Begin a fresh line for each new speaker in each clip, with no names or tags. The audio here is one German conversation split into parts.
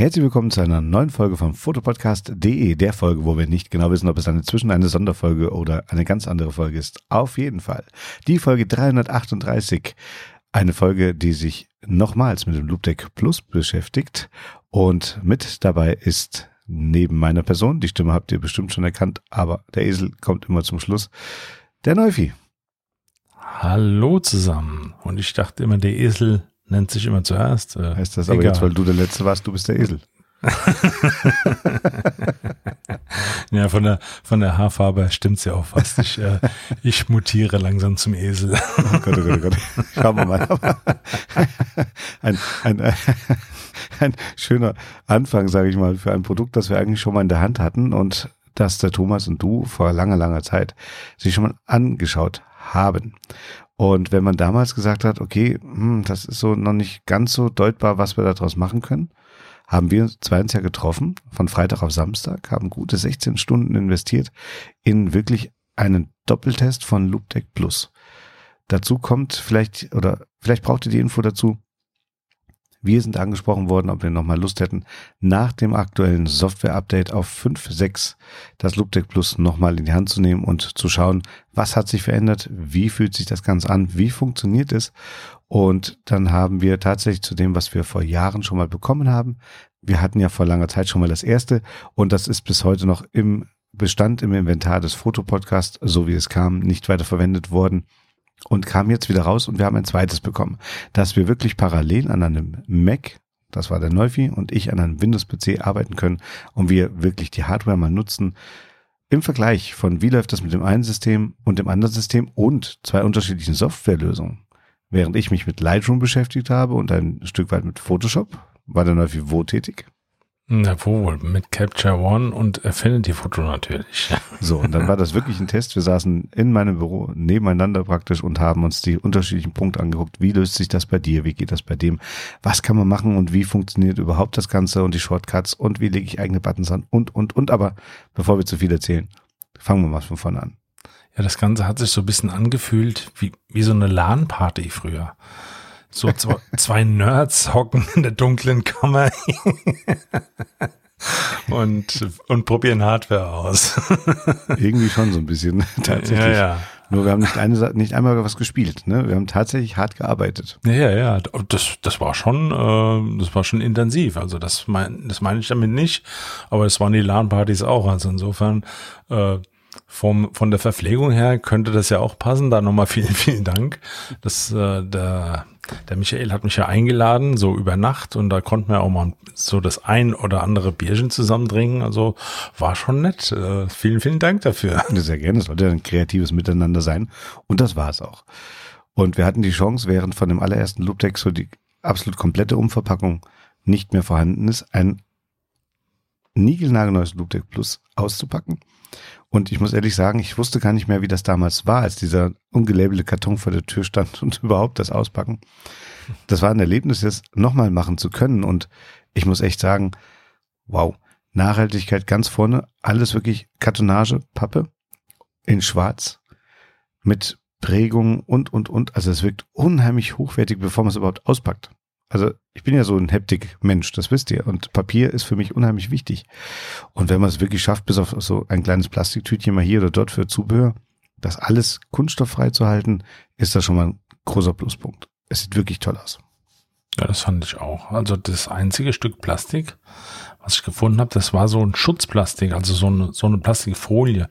Herzlich willkommen zu einer neuen Folge von Fotopodcast.de, der Folge, wo wir nicht genau wissen, ob es eine Zwischen eine Sonderfolge oder eine ganz andere Folge ist. Auf jeden Fall. Die Folge 338. Eine Folge, die sich nochmals mit dem Loopdeck Plus beschäftigt. Und mit dabei ist neben meiner Person, die Stimme habt ihr bestimmt schon erkannt, aber der Esel kommt immer zum Schluss, der Neufi.
Hallo zusammen. Und ich dachte immer, der Esel nennt sich immer zuerst.
Äh, heißt das aber jetzt, weil du der Letzte warst, du bist der Esel.
ja, von der, von der Haarfarbe stimmt's ja auch fast. Ich, äh, ich mutiere langsam zum Esel. oh Gott, oh Gott, oh Gott. Schauen wir mal.
ein, ein, ein, ein schöner Anfang, sage ich mal, für ein Produkt, das wir eigentlich schon mal in der Hand hatten und das der Thomas und du vor langer, langer Zeit sich schon mal angeschaut haben. Und wenn man damals gesagt hat, okay, hm, das ist so noch nicht ganz so deutbar, was wir daraus machen können, haben wir uns zwei ja getroffen, von Freitag auf Samstag, haben gute 16 Stunden investiert in wirklich einen Doppeltest von Loopdeck Plus. Dazu kommt vielleicht, oder vielleicht braucht ihr die Info dazu, wir sind angesprochen worden, ob wir nochmal Lust hätten, nach dem aktuellen Software-Update auf 5.6 das Loopdeck Plus nochmal in die Hand zu nehmen und zu schauen, was hat sich verändert, wie fühlt sich das Ganze an, wie funktioniert es. Und dann haben wir tatsächlich zu dem, was wir vor Jahren schon mal bekommen haben. Wir hatten ja vor langer Zeit schon mal das erste und das ist bis heute noch im Bestand im Inventar des Fotopodcasts, so wie es kam, nicht weiter verwendet worden und kam jetzt wieder raus und wir haben ein zweites bekommen, dass wir wirklich parallel an einem Mac, das war der Neufi, und ich an einem Windows-PC arbeiten können und wir wirklich die Hardware mal nutzen. Im Vergleich von wie läuft das mit dem einen System und dem anderen System und zwei unterschiedlichen Softwarelösungen. Während ich mich mit Lightroom beschäftigt habe und ein Stück weit mit Photoshop, war der Neufi wo tätig?
Na wohl, mit Capture One und Affinity Photo natürlich.
So, und dann war das wirklich ein Test. Wir saßen in meinem Büro nebeneinander praktisch und haben uns die unterschiedlichen Punkte angeguckt. Wie löst sich das bei dir? Wie geht das bei dem? Was kann man machen und wie funktioniert überhaupt das Ganze und die Shortcuts und wie lege ich eigene Buttons an und, und, und. Aber bevor wir zu viel erzählen, fangen wir mal von vorne an.
Ja, das Ganze hat sich so ein bisschen angefühlt wie, wie so eine LAN-Party früher. So zwei, zwei Nerds hocken in der dunklen Kammer und, und probieren Hardware aus.
Irgendwie schon so ein bisschen, tatsächlich. Ja, ja. Nur wir haben nicht, eine, nicht einmal was gespielt, ne? Wir haben tatsächlich hart gearbeitet.
Ja, ja, ja. Das, das war schon, äh, das war schon intensiv. Also das mein, das meine ich damit nicht. Aber es waren die LAN-Partys auch. Also insofern, äh, vom, von der Verpflegung her könnte das ja auch passen. Da nochmal vielen, vielen Dank. Das, äh, der, der Michael hat mich ja eingeladen, so über Nacht, und da konnten wir auch mal so das ein oder andere Bierchen zusammen Also war schon nett. Äh, vielen, vielen Dank dafür.
Sehr gerne. Es sollte ein kreatives Miteinander sein. Und das war es auch. Und wir hatten die Chance, während von dem allerersten Loopdeck so die absolut komplette Umverpackung nicht mehr vorhanden ist, ein niegelnagelneues Loopdeck Plus auszupacken und ich muss ehrlich sagen, ich wusste gar nicht mehr, wie das damals war, als dieser ungelabelte Karton vor der Tür stand und überhaupt das Auspacken. Das war ein Erlebnis, das nochmal machen zu können. Und ich muss echt sagen, wow, Nachhaltigkeit ganz vorne, alles wirklich Kartonage, Pappe in Schwarz mit Prägung und, und, und. Also es wirkt unheimlich hochwertig, bevor man es überhaupt auspackt. Also ich bin ja so ein Heptik-Mensch, das wisst ihr. Und Papier ist für mich unheimlich wichtig. Und wenn man es wirklich schafft, bis auf so ein kleines Plastiktütchen mal hier oder dort für Zubehör, das alles kunststofffrei zu halten, ist das schon mal ein großer Pluspunkt. Es sieht wirklich toll aus.
Ja, das fand ich auch. Also das einzige Stück Plastik, was ich gefunden habe, das war so ein Schutzplastik, also so eine, so eine Plastikfolie,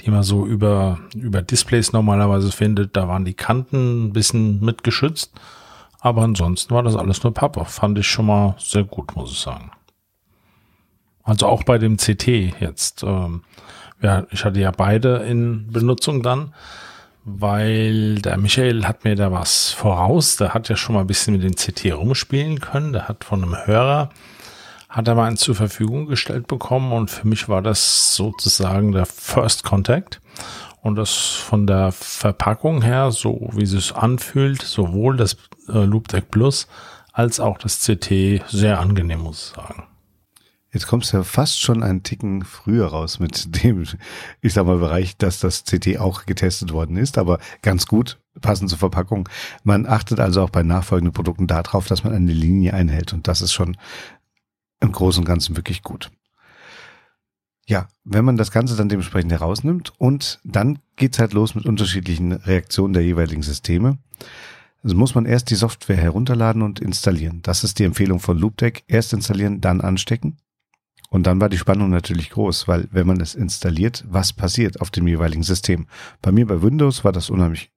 die man so über, über Displays normalerweise findet. Da waren die Kanten ein bisschen mit geschützt aber ansonsten war das alles nur Pappe. Fand ich schon mal sehr gut, muss ich sagen. Also auch bei dem CT jetzt. Ähm, ja, ich hatte ja beide in Benutzung dann, weil der Michael hat mir da was voraus. Der hat ja schon mal ein bisschen mit dem CT rumspielen können. Der hat von einem Hörer hat er mal einen zur Verfügung gestellt bekommen und für mich war das sozusagen der First Contact und das von der Verpackung her, so wie es sich anfühlt, sowohl das äh, Loopdeck Plus als auch das CT sehr angenehm, muss ich sagen.
Jetzt kommst du ja fast schon einen Ticken früher raus mit dem, ich sag mal, Bereich, dass das CT auch getestet worden ist, aber ganz gut, passend zur Verpackung. Man achtet also auch bei nachfolgenden Produkten darauf, dass man eine Linie einhält und das ist schon im Großen und Ganzen wirklich gut. Ja, wenn man das Ganze dann dementsprechend herausnimmt und dann geht's halt los mit unterschiedlichen Reaktionen der jeweiligen Systeme. Also muss man erst die Software herunterladen und installieren. Das ist die Empfehlung von Loopdeck. Erst installieren, dann anstecken. Und dann war die Spannung natürlich groß, weil wenn man es installiert, was passiert auf dem jeweiligen System? Bei mir bei Windows war das unheimlich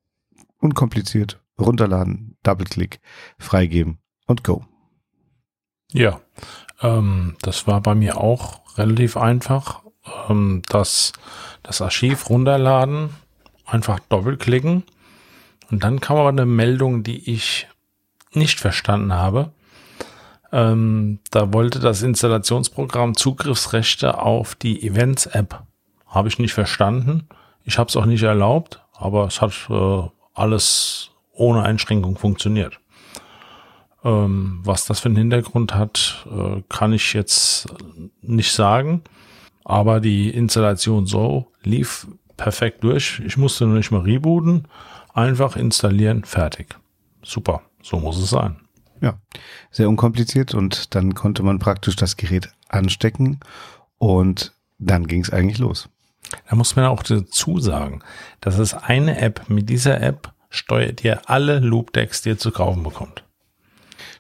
unkompliziert. Runterladen, Doppelklick, freigeben und go.
Ja, ähm, das war bei mir auch relativ einfach. Ähm, das, das Archiv runterladen, einfach doppelklicken und dann kam aber eine Meldung, die ich nicht verstanden habe. Ähm, da wollte das Installationsprogramm Zugriffsrechte auf die Events-App. Habe ich nicht verstanden. Ich habe es auch nicht erlaubt, aber es hat äh, alles ohne Einschränkung funktioniert. Ähm, was das für einen Hintergrund hat, äh, kann ich jetzt nicht sagen. Aber die Installation so lief perfekt durch. Ich musste nur nicht mal rebooten. Einfach installieren, fertig. Super, so muss es sein.
Ja, sehr unkompliziert und dann konnte man praktisch das Gerät anstecken und dann ging es eigentlich los.
Da muss man auch dazu sagen, das ist eine App. Mit dieser App steuert ihr alle Loopdecks, die ihr zu kaufen bekommt.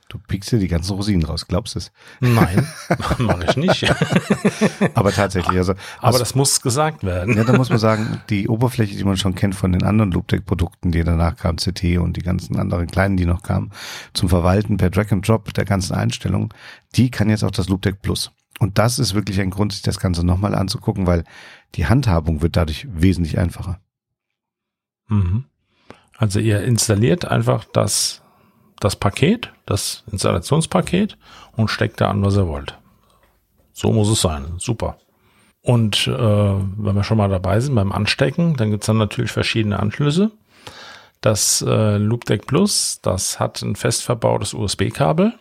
Du pickst dir die ganzen Rosinen raus, glaubst du es?
Nein, mache ich nicht.
Aber tatsächlich, also.
Aber das muss gesagt werden.
Ja, da muss man sagen, die Oberfläche, die man schon kennt von den anderen Loopdeck-Produkten, die danach kamen, CT und die ganzen anderen kleinen, die noch kamen, zum Verwalten per Drag and Drop der ganzen Einstellungen, die kann jetzt auch das Loopdeck Plus. Und das ist wirklich ein Grund, sich das Ganze nochmal anzugucken, weil die Handhabung wird dadurch wesentlich einfacher.
Mhm. Also ihr installiert einfach das das Paket, das Installationspaket und steckt da an, was ihr wollt. So muss es sein. Super. Und äh, wenn wir schon mal dabei sind beim Anstecken, dann gibt es dann natürlich verschiedene Anschlüsse. Das äh, Loopdeck Plus, das hat ein fest verbautes USB-Kabel.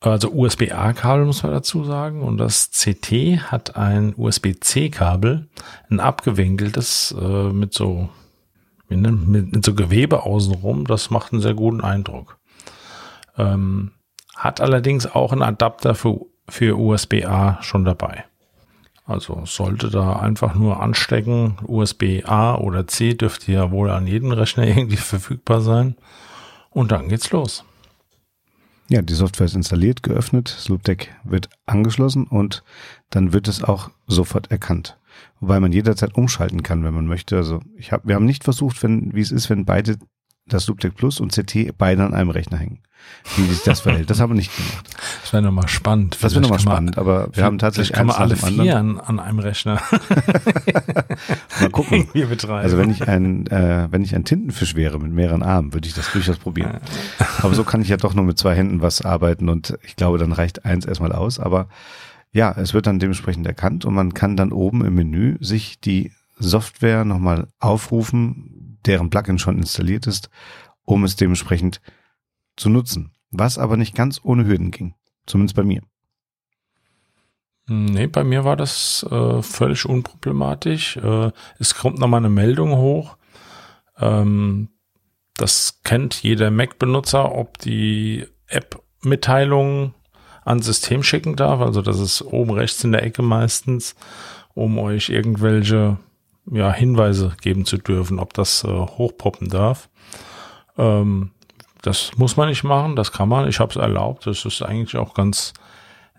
Also USB-A-Kabel muss man dazu sagen. Und das CT hat ein USB-C-Kabel, ein abgewinkeltes äh, mit so mit, mit so Gewebe außenrum. Das macht einen sehr guten Eindruck. Ähm, hat allerdings auch einen Adapter für, für USB-A schon dabei. Also sollte da einfach nur anstecken. USB-A oder C dürfte ja wohl an jedem Rechner irgendwie verfügbar sein. Und dann geht's los.
Ja, die Software ist installiert, geöffnet, Sloop Deck wird angeschlossen und dann wird es auch sofort erkannt wobei man jederzeit umschalten kann, wenn man möchte. Also ich hab, wir haben nicht versucht, wenn, wie es ist, wenn beide das Loopdeck Plus und CT beide an einem Rechner hängen. Wie sich das verhält. Das haben wir nicht gemacht.
Das wäre nochmal spannend.
Das wäre nochmal spannend, aber wir haben tatsächlich
kann man alle vier an, an, einem Rechner
mal gucken. Also wenn ich ein, äh, wenn ich ein Tintenfisch wäre mit mehreren Armen, würde ich das durchaus probieren. aber so kann ich ja doch nur mit zwei Händen was arbeiten und ich glaube, dann reicht eins erstmal aus. Aber ja, es wird dann dementsprechend erkannt und man kann dann oben im Menü sich die Software nochmal aufrufen, deren Plugin schon installiert ist, um es dementsprechend zu nutzen. Was aber nicht ganz ohne Hürden ging. Zumindest bei mir.
Nee, bei mir war das äh, völlig unproblematisch. Äh, es kommt nochmal eine Meldung hoch. Ähm, das kennt jeder Mac-Benutzer, ob die App-Mitteilungen an System schicken darf. Also das ist oben rechts in der Ecke meistens, um euch irgendwelche ja, Hinweise geben zu dürfen, ob das äh, hochpoppen darf. Ähm, das muss man nicht machen, das kann man. Ich habe es erlaubt. Das ist eigentlich auch ganz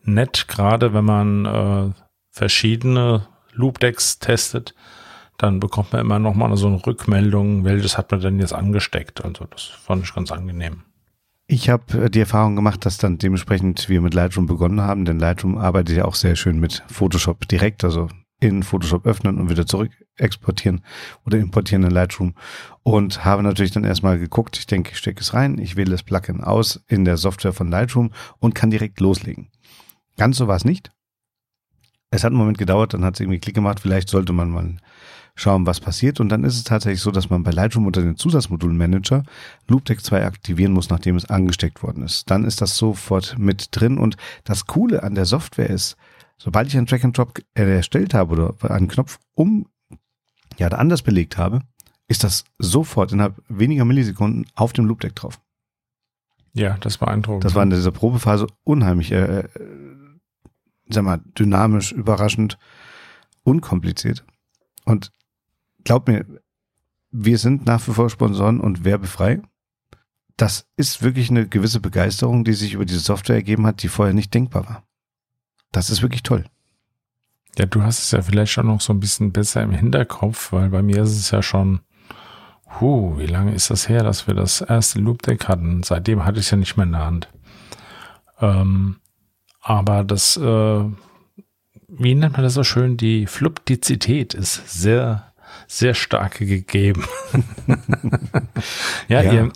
nett, gerade wenn man äh, verschiedene Loopdecks testet, dann bekommt man immer noch mal so eine Rückmeldung, welches hat man denn jetzt angesteckt. Also das fand ich ganz angenehm.
Ich habe äh, die Erfahrung gemacht, dass dann dementsprechend wir mit Lightroom begonnen haben, denn Lightroom arbeitet ja auch sehr schön mit Photoshop direkt, also in Photoshop öffnen und wieder zurück exportieren oder importieren in Lightroom und habe natürlich dann erstmal geguckt, ich denke, ich stecke es rein, ich wähle das Plugin aus in der Software von Lightroom und kann direkt loslegen. Ganz so war es nicht. Es hat einen Moment gedauert, dann hat es irgendwie Klick gemacht, vielleicht sollte man mal schauen, was passiert. Und dann ist es tatsächlich so, dass man bei Lightroom unter den Zusatzmodulmanager Loopdeck 2 aktivieren muss, nachdem es angesteckt worden ist. Dann ist das sofort mit drin. Und das Coole an der Software ist, sobald ich einen Track and Drop erstellt habe oder einen Knopf um, ja, anders belegt habe, ist das sofort innerhalb weniger Millisekunden auf dem Loopdeck drauf.
Ja, das beeindruckend.
Das war in dieser Probephase unheimlich, äh, äh, sag mal, dynamisch, überraschend, unkompliziert. Und glaub mir, wir sind nach wie vor Sponsoren und werbefrei. Das ist wirklich eine gewisse Begeisterung, die sich über diese Software ergeben hat, die vorher nicht denkbar war. Das ist wirklich toll.
Ja, du hast es ja vielleicht schon noch so ein bisschen besser im Hinterkopf, weil bei mir ist es ja schon, huh, wie lange ist das her, dass wir das erste Loop Deck hatten? Seitdem hatte ich es ja nicht mehr in der Hand. Ähm, aber das, äh, wie nennt man das so schön? Die Fluidizität ist sehr, sehr stark gegeben. ja, ja, Ihr,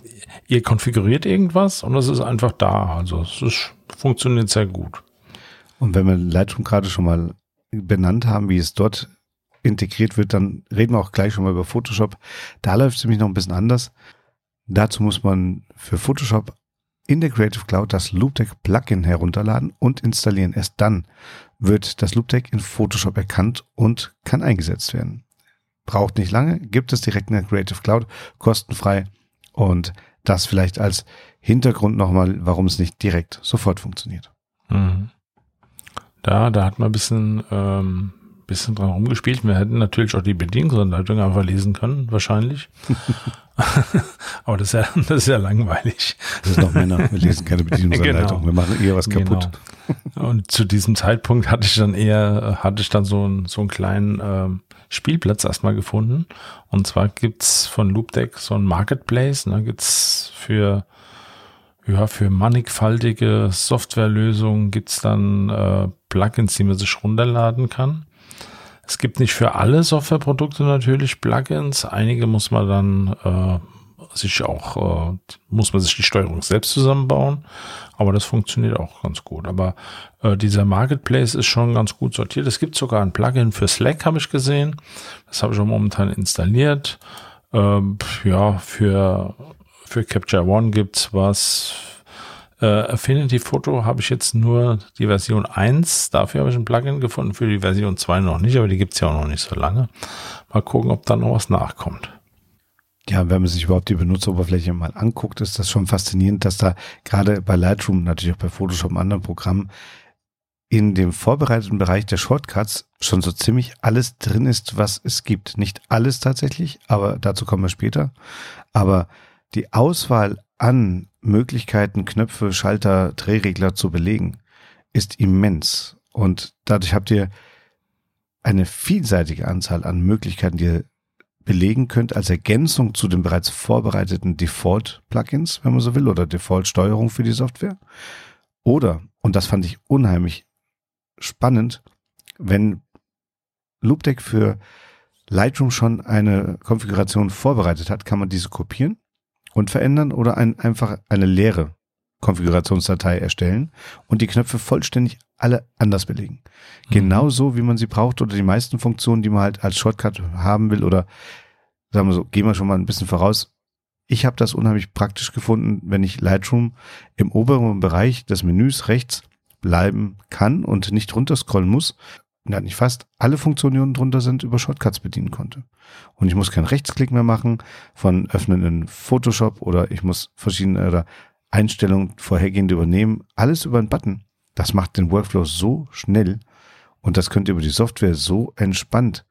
ihr konfiguriert irgendwas und es ist einfach da. Also es ist, funktioniert sehr gut.
Und wenn wir Lightroom gerade schon mal benannt haben, wie es dort integriert wird, dann reden wir auch gleich schon mal über Photoshop. Da läuft es nämlich noch ein bisschen anders. Dazu muss man für Photoshop in der Creative Cloud das LoopDeck Plugin herunterladen und installieren. Erst dann wird das LoopDeck in Photoshop erkannt und kann eingesetzt werden. Braucht nicht lange, gibt es direkt in der Creative Cloud, kostenfrei und das vielleicht als Hintergrund nochmal, warum es nicht direkt sofort funktioniert. Mhm.
Da, da hat man ein bisschen, ähm, bisschen dran rumgespielt. Wir hätten natürlich auch die Bedienungsanleitung einfach lesen können, wahrscheinlich. Aber das ist, ja, das ist ja langweilig.
Das ist noch Männer. Wir lesen keine Bedienungsanleitung. Genau. Wir machen eher was kaputt.
Genau. Und zu diesem Zeitpunkt hatte ich dann eher, hatte ich dann so, ein, so einen kleinen ähm, Spielplatz erstmal gefunden. Und zwar gibt's von Loopdeck so ein Marketplace. Da gibt's für ja, für mannigfaltige Softwarelösungen gibt's dann äh, Plugins, die man sich runterladen kann. Es gibt nicht für alle Softwareprodukte natürlich Plugins. Einige muss man dann äh, sich auch, äh, muss man sich die Steuerung selbst zusammenbauen. Aber das funktioniert auch ganz gut. Aber äh, dieser Marketplace ist schon ganz gut sortiert. Es gibt sogar ein Plugin für Slack, habe ich gesehen. Das habe ich auch momentan installiert. Ähm, ja, für für Capture One gibt's was. Äh, Affinity Photo habe ich jetzt nur die Version 1. Dafür habe ich ein Plugin gefunden, für die Version 2 noch nicht, aber die gibt's ja auch noch nicht so lange. Mal gucken, ob da noch was nachkommt.
Ja, wenn man sich überhaupt die Benutzeroberfläche mal anguckt, ist das schon faszinierend, dass da gerade bei Lightroom, natürlich auch bei Photoshop und anderen Programmen, in dem vorbereiteten Bereich der Shortcuts schon so ziemlich alles drin ist, was es gibt. Nicht alles tatsächlich, aber dazu kommen wir später. Aber die Auswahl an Möglichkeiten, Knöpfe, Schalter, Drehregler zu belegen, ist immens. Und dadurch habt ihr eine vielseitige Anzahl an Möglichkeiten, die ihr belegen könnt als Ergänzung zu den bereits vorbereiteten Default-Plugins, wenn man so will, oder Default-Steuerung für die Software. Oder, und das fand ich unheimlich spannend, wenn Loopdeck für Lightroom schon eine Konfiguration vorbereitet hat, kann man diese kopieren und verändern oder ein, einfach eine leere Konfigurationsdatei erstellen und die Knöpfe vollständig alle anders belegen. Mhm. Genauso wie man sie braucht oder die meisten Funktionen, die man halt als Shortcut haben will oder sagen wir so, gehen wir schon mal ein bisschen voraus. Ich habe das unheimlich praktisch gefunden, wenn ich Lightroom im oberen Bereich des Menüs rechts bleiben kann und nicht runterscrollen muss, ja nicht fast, alle Funktionen, drunter sind, über Shortcuts bedienen konnte. Und ich muss keinen Rechtsklick mehr machen von öffnen in Photoshop oder ich muss verschiedene oder Einstellungen vorhergehend übernehmen. Alles über einen Button. Das macht den Workflow so schnell und das könnt ihr über die Software so entspannt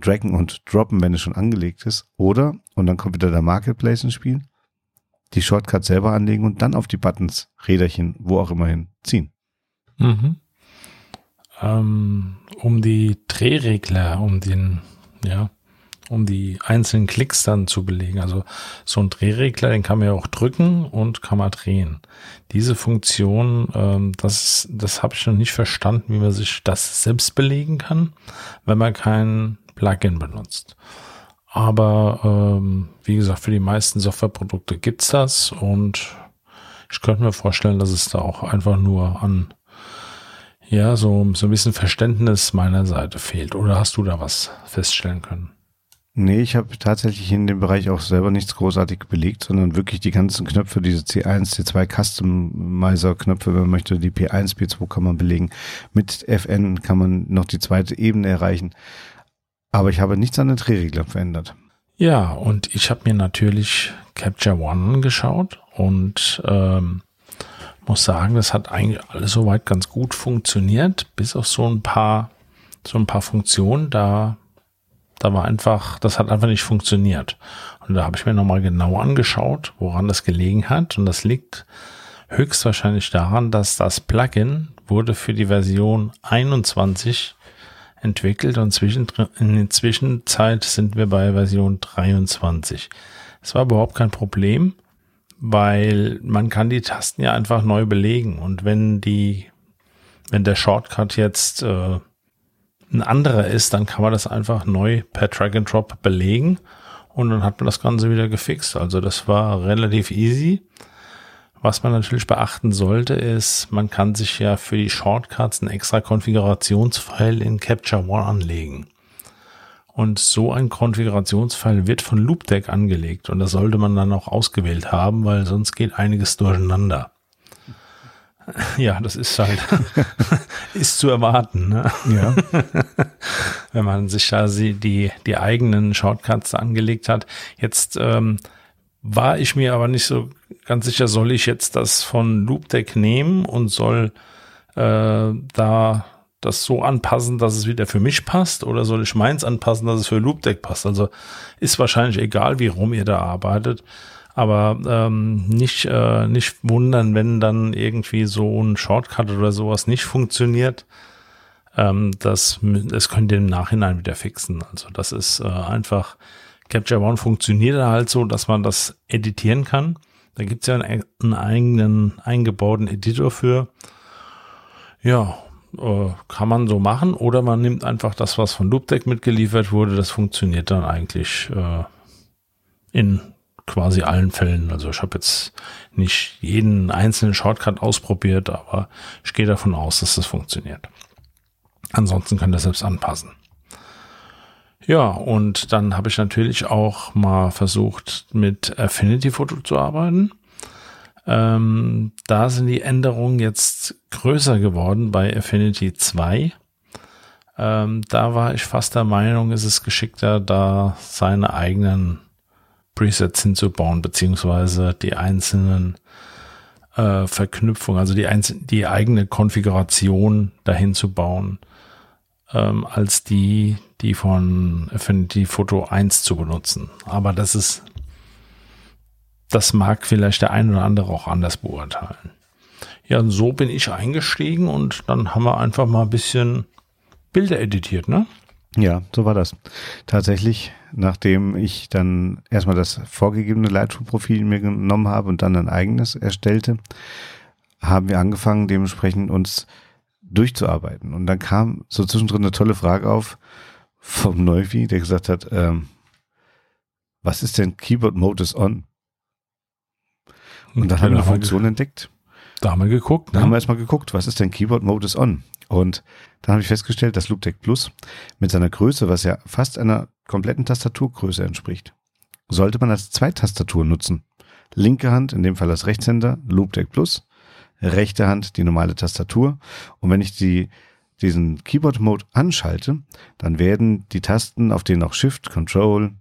draggen und droppen, wenn es schon angelegt ist. Oder, und dann kommt wieder der Marketplace ins Spiel, die Shortcuts selber anlegen und dann auf die Buttons, Räderchen, wo auch immer hin ziehen. Mhm
ähm, um die Drehregler, um den, ja, um die einzelnen Klicks dann zu belegen. Also so ein Drehregler, den kann man ja auch drücken und kann man drehen. Diese Funktion, ähm, das, das habe ich noch nicht verstanden, wie man sich das selbst belegen kann, wenn man kein Plugin benutzt. Aber ähm, wie gesagt, für die meisten Softwareprodukte gibt's das und ich könnte mir vorstellen, dass es da auch einfach nur an ja, so, so ein bisschen Verständnis meiner Seite fehlt. Oder hast du da was feststellen können?
Nee, ich habe tatsächlich in dem Bereich auch selber nichts großartig belegt, sondern wirklich die ganzen Knöpfe, diese C1, C2 Customizer-Knöpfe, wenn man möchte, die P1, P2 kann man belegen. Mit FN kann man noch die zweite Ebene erreichen. Aber ich habe nichts an den Drehreglern verändert.
Ja, und ich habe mir natürlich Capture One angeschaut und ähm, muss sagen, das hat eigentlich alles soweit ganz gut funktioniert, bis auf so ein paar, so ein paar Funktionen, da, da war einfach, das hat einfach nicht funktioniert. Und da habe ich mir nochmal genau angeschaut, woran das gelegen hat. Und das liegt höchstwahrscheinlich daran, dass das Plugin wurde für die Version 21 entwickelt und in der Zwischenzeit sind wir bei Version 23. Es war überhaupt kein Problem, weil man kann die Tasten ja einfach neu belegen und wenn die, wenn der Shortcut jetzt äh, ein anderer ist, dann kann man das einfach neu per Drag and Drop belegen und dann hat man das Ganze wieder gefixt. Also das war relativ easy. Was man natürlich beachten sollte, ist, man kann sich ja für die Shortcuts einen extra Konfigurationsfile in Capture One anlegen. Und so ein Konfigurationsfile wird von Loopdeck angelegt und das sollte man dann auch ausgewählt haben, weil sonst geht einiges durcheinander. Ja, das ist halt, ist zu erwarten. Ne? Ja. Wenn man sich da die, die eigenen Shortcuts angelegt hat. Jetzt ähm, war ich mir aber nicht so ganz sicher, soll ich jetzt das von Loopdeck nehmen und soll äh, da das so anpassen, dass es wieder für mich passt oder soll ich meins anpassen, dass es für Loopdeck passt? Also ist wahrscheinlich egal, wie rum ihr da arbeitet. Aber ähm, nicht, äh, nicht wundern, wenn dann irgendwie so ein Shortcut oder sowas nicht funktioniert. Ähm, das, das könnt ihr im Nachhinein wieder fixen. Also das ist äh, einfach Capture One funktioniert halt so, dass man das editieren kann. Da gibt's ja einen, einen, eigenen eingebauten Editor für. Ja, äh, kann man so machen. Oder man nimmt einfach das, was von Loopdeck mitgeliefert wurde. Das funktioniert dann eigentlich äh, in quasi allen Fällen. Also ich habe jetzt nicht jeden einzelnen Shortcut ausprobiert, aber ich gehe davon aus, dass das funktioniert. Ansonsten könnt ihr selbst anpassen. Ja, und dann habe ich natürlich auch mal versucht, mit Affinity Photo zu arbeiten. Ähm, da sind die Änderungen jetzt größer geworden bei Affinity 2. Ähm, da war ich fast der Meinung, ist es geschickter, da seine eigenen Presets hinzubauen, beziehungsweise die einzelnen äh, Verknüpfungen, also die, einzelne, die eigene Konfiguration dahin zu bauen, ähm, als die, die von Affinity Photo 1 zu benutzen. Aber das ist, das mag vielleicht der ein oder andere auch anders beurteilen. Ja, und so bin ich eingestiegen und dann haben wir einfach mal ein bisschen Bilder editiert, ne?
Ja, so war das. Tatsächlich, nachdem ich dann erstmal das vorgegebene Lightroom-Profil mir genommen habe und dann ein eigenes erstellte, haben wir angefangen, dementsprechend uns durchzuarbeiten. Und dann kam so zwischendrin eine tolle Frage auf vom Neuvi, der gesagt hat, ähm, was ist denn Keyboard Mode is on? Und dann haben wir eine Funktion entdeckt.
Da haben wir geguckt.
Ne? Da haben wir erstmal geguckt, was ist denn Keyboard Mode is on? Und dann habe ich festgestellt, dass Loopdeck Plus mit seiner Größe, was ja fast einer kompletten Tastaturgröße entspricht, sollte man als Zweitastatur nutzen. Linke Hand, in dem Fall als Rechtshänder, Loopdeck Plus, rechte Hand die normale Tastatur. Und wenn ich die, diesen Keyboard-Mode anschalte, dann werden die Tasten, auf denen auch Shift, Control,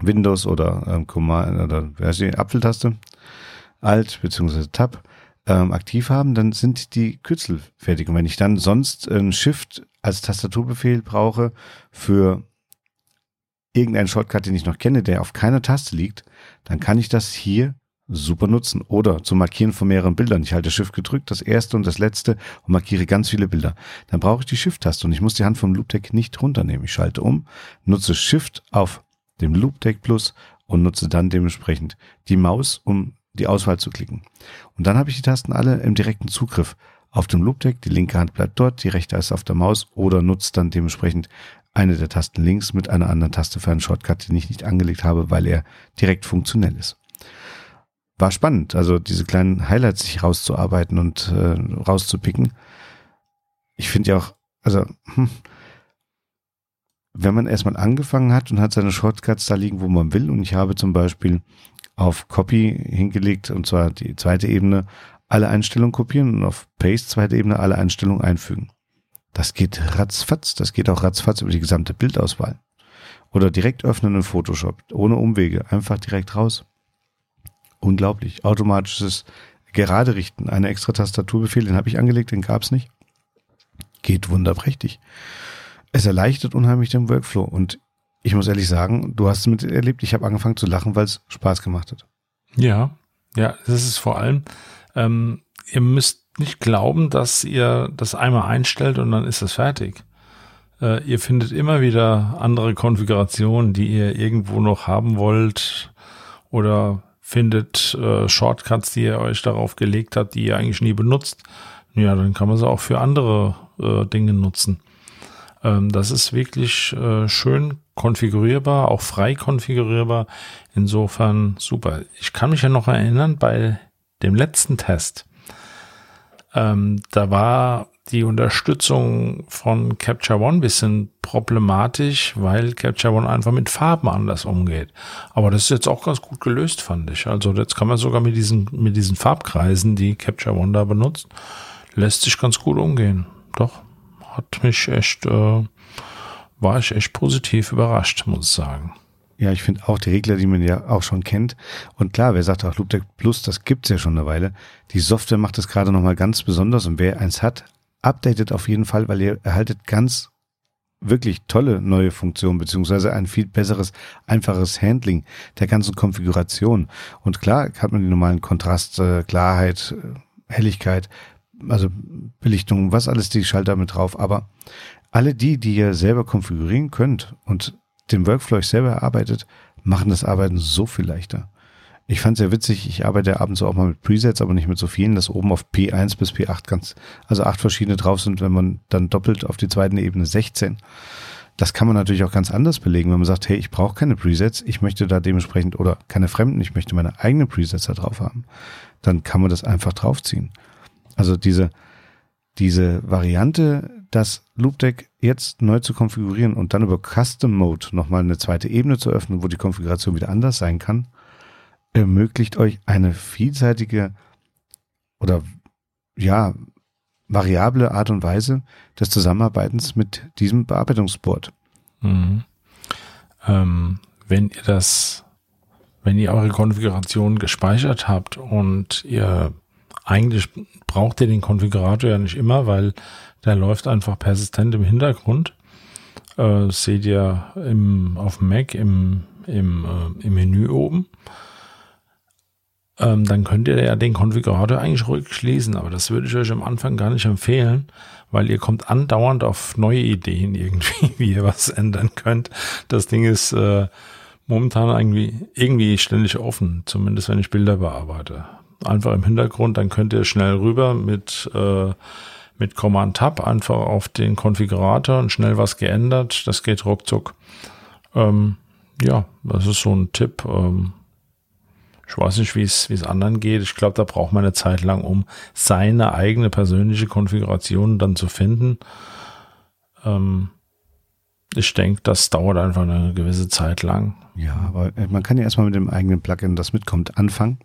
Windows oder ähm, Command oder wer ist die Apfeltaste, Alt beziehungsweise Tab ähm, aktiv haben, dann sind die Kürzel fertig. Und wenn ich dann sonst ein Shift als Tastaturbefehl brauche für irgendeinen Shortcut, den ich noch kenne, der auf keiner Taste liegt, dann kann ich das hier super nutzen. Oder zum Markieren von mehreren Bildern. Ich halte Shift gedrückt, das erste und das letzte und markiere ganz viele Bilder. Dann brauche ich die Shift-Taste und ich muss die Hand vom Loopdeck nicht runternehmen. Ich schalte um, nutze Shift auf dem Loopdeck Plus und nutze dann dementsprechend die Maus, um die Auswahl zu klicken. Und dann habe ich die Tasten alle im direkten Zugriff auf dem Loopdeck. Die linke Hand bleibt dort, die rechte ist auf der Maus oder nutzt dann dementsprechend eine der Tasten links mit einer anderen Taste für einen Shortcut, den ich nicht angelegt habe, weil er direkt funktionell ist war spannend, also diese kleinen Highlights sich rauszuarbeiten und äh, rauszupicken. Ich finde ja auch, also hm, wenn man erstmal angefangen hat und hat seine Shortcuts da liegen, wo man will, und ich habe zum Beispiel auf Copy hingelegt, und zwar die zweite Ebene, alle Einstellungen kopieren und auf Paste, zweite Ebene, alle Einstellungen einfügen. Das geht ratzfatz, das geht auch ratzfatz über die gesamte Bildauswahl. Oder direkt öffnen in Photoshop, ohne Umwege, einfach direkt raus. Unglaublich. Automatisches Gerade richten, eine extra Tastaturbefehl, den habe ich angelegt, den gab's nicht. Geht wunderprächtig. Es erleichtert unheimlich den Workflow und ich muss ehrlich sagen, du hast es mit erlebt, ich habe angefangen zu lachen, weil es Spaß gemacht hat.
Ja, ja, das ist vor allem, ähm, ihr müsst nicht glauben, dass ihr das einmal einstellt und dann ist es fertig. Äh, ihr findet immer wieder andere Konfigurationen, die ihr irgendwo noch haben wollt oder findet äh, Shortcuts, die ihr euch darauf gelegt habt, die ihr eigentlich nie benutzt. Ja, dann kann man sie auch für andere äh, Dinge nutzen. Ähm, das ist wirklich äh, schön konfigurierbar, auch frei konfigurierbar. Insofern super. Ich kann mich ja noch erinnern, bei dem letzten Test, ähm, da war die Unterstützung von Capture One bisschen problematisch, weil Capture One einfach mit Farben anders umgeht. Aber das ist jetzt auch ganz gut gelöst, fand ich. Also jetzt kann man sogar mit diesen, mit diesen Farbkreisen, die Capture One da benutzt, lässt sich ganz gut umgehen. Doch, hat mich echt, äh, war ich echt positiv überrascht, muss ich sagen.
Ja, ich finde auch die Regler, die man ja auch schon kennt. Und klar, wer sagt auch Loopdeck Plus, das gibt's ja schon eine Weile. Die Software macht das gerade nochmal ganz besonders und wer eins hat, updatet auf jeden Fall, weil ihr erhaltet ganz wirklich tolle neue Funktionen, beziehungsweise ein viel besseres, einfaches Handling der ganzen Konfiguration. Und klar hat man die normalen Kontrast, äh, Klarheit, äh, Helligkeit, also Belichtung, was alles die Schalter mit drauf. Aber alle die, die ihr selber konfigurieren könnt und den Workflow euch selber erarbeitet, machen das Arbeiten so viel leichter. Ich fand sehr witzig, ich arbeite abends auch mal mit Presets, aber nicht mit so vielen, dass oben auf P1 bis P8 ganz, also acht verschiedene drauf sind, wenn man dann doppelt auf die zweiten Ebene 16. Das kann man natürlich auch ganz anders belegen, wenn man sagt, hey, ich brauche keine Presets, ich möchte da dementsprechend oder keine Fremden, ich möchte meine eigenen Presets da drauf haben. Dann kann man das einfach draufziehen. Also diese, diese Variante, das Loopdeck jetzt neu zu konfigurieren und dann über Custom Mode nochmal eine zweite Ebene zu öffnen, wo die Konfiguration wieder anders sein kann, ermöglicht euch eine vielseitige oder ja, variable Art und Weise des Zusammenarbeitens mit diesem Bearbeitungsboard.
Mhm. Ähm, wenn ihr das, wenn ihr eure Konfiguration gespeichert habt und ihr eigentlich braucht ihr den Konfigurator ja nicht immer, weil der läuft einfach persistent im Hintergrund. Äh, seht ihr im, auf dem Mac im, im, äh, im Menü oben ähm, dann könnt ihr ja den Konfigurator eigentlich ruhig schließen. Aber das würde ich euch am Anfang gar nicht empfehlen, weil ihr kommt andauernd auf neue Ideen irgendwie, wie ihr was ändern könnt. Das Ding ist äh, momentan irgendwie, irgendwie ständig offen, zumindest wenn ich Bilder bearbeite. Einfach im Hintergrund, dann könnt ihr schnell rüber mit, äh, mit Command Tab einfach auf den Konfigurator und schnell was geändert. Das geht ruckzuck. Ähm, ja, das ist so ein Tipp. Ähm, ich weiß nicht, wie es, wie es anderen geht. Ich glaube, da braucht man eine Zeit lang, um seine eigene persönliche Konfiguration dann zu finden. Ähm, ich denke, das dauert einfach eine gewisse Zeit lang.
Ja, aber äh, man kann ja erstmal mit dem eigenen Plugin, das mitkommt, anfangen.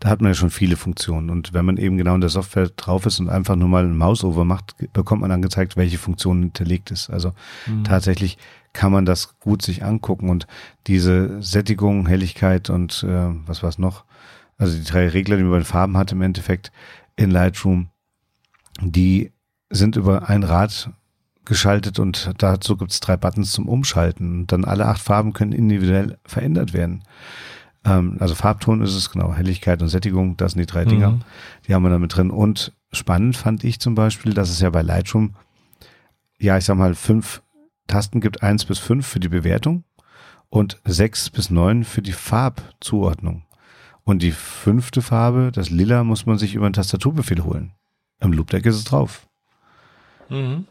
Da hat man ja schon viele Funktionen. Und wenn man eben genau in der Software drauf ist und einfach nur mal ein Mouseover macht, bekommt man angezeigt, welche Funktion hinterlegt ist. Also mhm. tatsächlich kann man das gut sich angucken und diese Sättigung, Helligkeit und äh, was war es noch? Also die drei Regler, die man bei den Farben hat im Endeffekt in Lightroom, die sind über ein Rad geschaltet und dazu gibt es drei Buttons zum Umschalten. Und dann alle acht Farben können individuell verändert werden. Ähm, also Farbton ist es genau, Helligkeit und Sättigung, das sind die drei Dinger. Mhm. Die haben wir da mit drin. Und spannend fand ich zum Beispiel, dass es ja bei Lightroom, ja, ich sag mal, fünf Tasten gibt eins bis fünf für die Bewertung und sechs bis neun für die Farbzuordnung. Und die fünfte Farbe, das Lila, muss man sich über einen Tastaturbefehl holen. Im Loopdeck ist es drauf.
Mhm.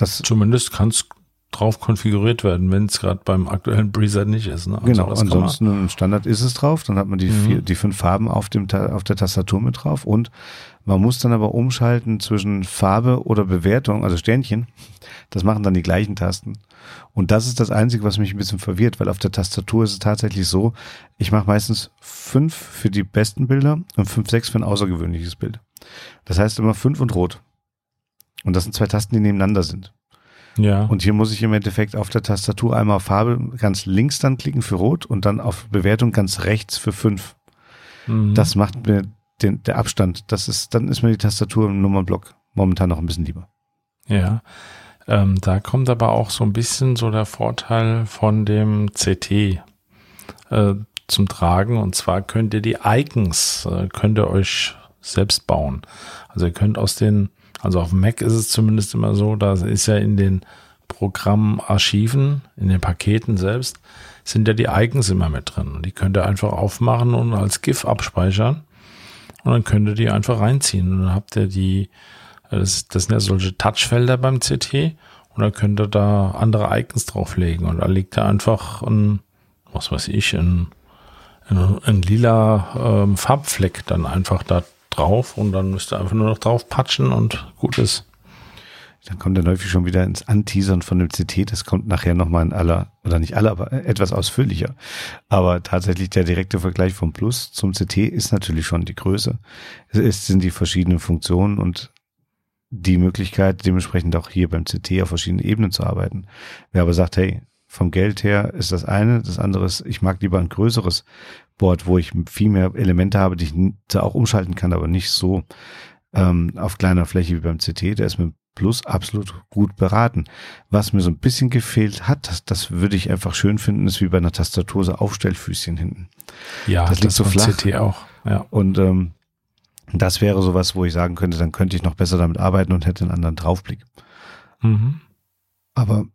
Das Zumindest kann es drauf konfiguriert werden, wenn es gerade beim aktuellen Preset nicht ist. Ne?
Also genau, ansonsten im Standard ist es drauf, dann hat man die, mhm. vier, die fünf Farben auf, dem, auf der Tastatur mit drauf und man muss dann aber umschalten zwischen Farbe oder Bewertung, also Sternchen. Das machen dann die gleichen Tasten. Und das ist das Einzige, was mich ein bisschen verwirrt, weil auf der Tastatur ist es tatsächlich so, ich mache meistens fünf für die besten Bilder und fünf, sechs für ein außergewöhnliches Bild. Das heißt immer fünf und rot. Und das sind zwei Tasten, die nebeneinander sind.
Ja.
Und hier muss ich im Endeffekt auf der Tastatur einmal auf Farbe ganz links dann klicken für Rot und dann auf Bewertung ganz rechts für 5.
Mhm.
Das macht mir den, der Abstand. Das ist, dann ist mir die Tastatur im Nummernblock momentan noch ein bisschen lieber.
Ja. Ähm, da kommt aber auch so ein bisschen so der Vorteil von dem CT äh, zum Tragen. Und zwar könnt ihr die Icons, äh, könnt ihr euch selbst bauen. Also ihr könnt aus den, also auf Mac ist es zumindest immer so, da ist ja in den Programmarchiven, in den Paketen selbst, sind ja die Icons immer mit drin. Und die könnt ihr einfach aufmachen und als GIF abspeichern. Und dann könnt ihr die einfach reinziehen. Und dann habt ihr die, das, das sind ja solche Touchfelder beim CT. Und dann könnt ihr da andere Icons drauflegen. Und da liegt da einfach ein, was weiß ich, ein, ein, ein lila ähm, Farbfleck dann einfach da drauf. Und dann müsst ihr einfach nur noch drauf patschen und gut ist.
Dann kommt der Neufi schon wieder ins Anteasern von dem CT. Das kommt nachher nochmal in aller, oder nicht aller, aber etwas ausführlicher. Aber tatsächlich der direkte Vergleich vom Plus zum CT ist natürlich schon die Größe. Es sind die verschiedenen Funktionen und die Möglichkeit, dementsprechend auch hier beim CT auf verschiedenen Ebenen zu arbeiten. Wer aber sagt, hey, vom Geld her ist das eine, das andere ist, ich mag lieber ein größeres Board, wo ich viel mehr Elemente habe, die ich auch umschalten kann, aber nicht so ähm, auf kleiner Fläche wie beim CT. Der ist mit Plus absolut gut beraten. Was mir so ein bisschen gefehlt hat, das, das würde ich einfach schön finden, ist wie bei einer Tastatur so Aufstellfüßchen hinten.
Ja,
das liegt so flach.
CT auch. Ja.
Und ähm, das wäre sowas, wo ich sagen könnte, dann könnte ich noch besser damit arbeiten und hätte einen anderen Draufblick.
Mhm.
Aber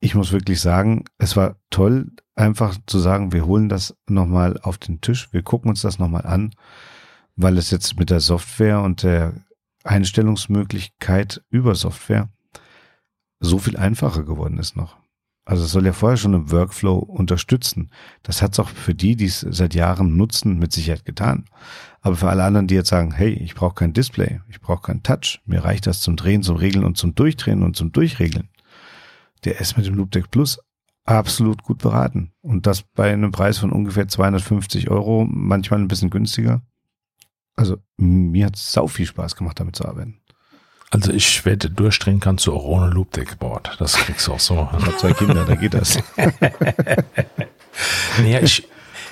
ich muss wirklich sagen, es war toll, einfach zu sagen, wir holen das nochmal auf den Tisch, wir gucken uns das nochmal an, weil es jetzt mit der Software und der Einstellungsmöglichkeit über Software so viel einfacher geworden ist noch. Also es soll ja vorher schon im Workflow unterstützen. Das hat es auch für die, die es seit Jahren nutzen, mit Sicherheit getan. Aber für alle anderen, die jetzt sagen, hey, ich brauche kein Display, ich brauche kein Touch, mir reicht das zum Drehen, zum Regeln und zum Durchdrehen und zum Durchregeln, der ist mit dem Loopdeck Plus absolut gut beraten. Und das bei einem Preis von ungefähr 250 Euro, manchmal ein bisschen günstiger. Also mir hat es sau viel Spaß gemacht, damit zu arbeiten.
Also ich wette, durchdrehen kannst du auch ohne Loopdeck-Board. Das kriegst du auch so.
Ich habe zwei Kinder, da geht das.
naja, ich,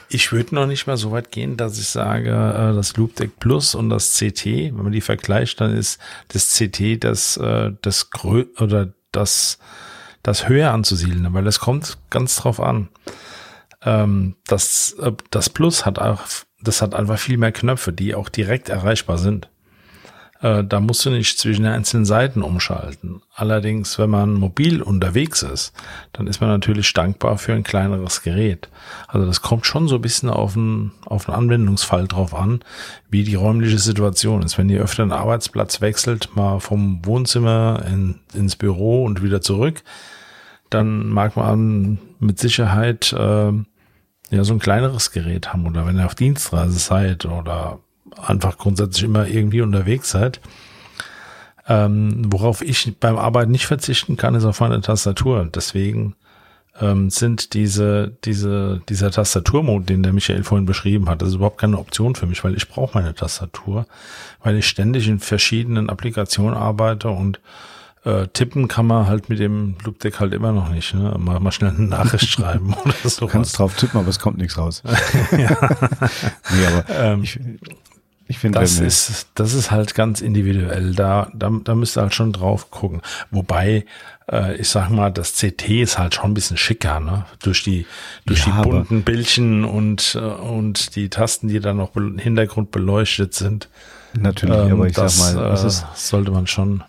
ich würde noch nicht mal so weit gehen, dass ich sage, äh, das Loopdeck Plus und das CT, wenn man die vergleicht, dann ist das CT das, äh, das grö oder das, das höher anzusiedeln, weil das kommt ganz drauf an. Ähm, das, äh, das Plus hat auch, das hat einfach viel mehr Knöpfe, die auch direkt erreichbar sind. Äh, da musst du nicht zwischen den einzelnen Seiten umschalten. Allerdings, wenn man mobil unterwegs ist, dann ist man natürlich dankbar für ein kleineres Gerät. Also das kommt schon so ein bisschen auf einen, auf einen Anwendungsfall drauf an, wie die räumliche Situation ist. Wenn ihr öfter einen Arbeitsplatz wechselt, mal vom Wohnzimmer in, ins Büro und wieder zurück, dann mag man mit Sicherheit äh, ja so ein kleineres Gerät haben. Oder wenn ihr auf Dienstreise seid oder einfach grundsätzlich immer irgendwie unterwegs seid. Ähm, worauf ich beim Arbeiten nicht verzichten kann, ist auf meine Tastatur. Deswegen ähm, sind diese, diese, dieser Tastaturmod, den der Michael vorhin beschrieben hat, das ist überhaupt keine Option für mich, weil ich brauche meine Tastatur, weil ich ständig in verschiedenen Applikationen arbeite und äh, tippen kann man halt mit dem Loopdeck halt immer noch nicht. Ne? Mal, mal schnell eine Nachricht schreiben oder so.
Du kannst drauf tippen, aber es kommt nichts raus. ja. nee, aber
Ähm,
ich, ich finde,
Das ist, das ist halt ganz individuell. Da, da, da müsst ihr halt schon drauf gucken. Wobei, äh, ich sag mal, das CT ist halt schon ein bisschen schicker, ne? Durch die, durch
Ja,
die bunten Bildchen und, äh, und die Tasten, die dann noch im Hintergrund beleuchtet sind.
natürlich,
Ähm,
aber ich
das
sag mal, es
äh,
ist
sollte man schon.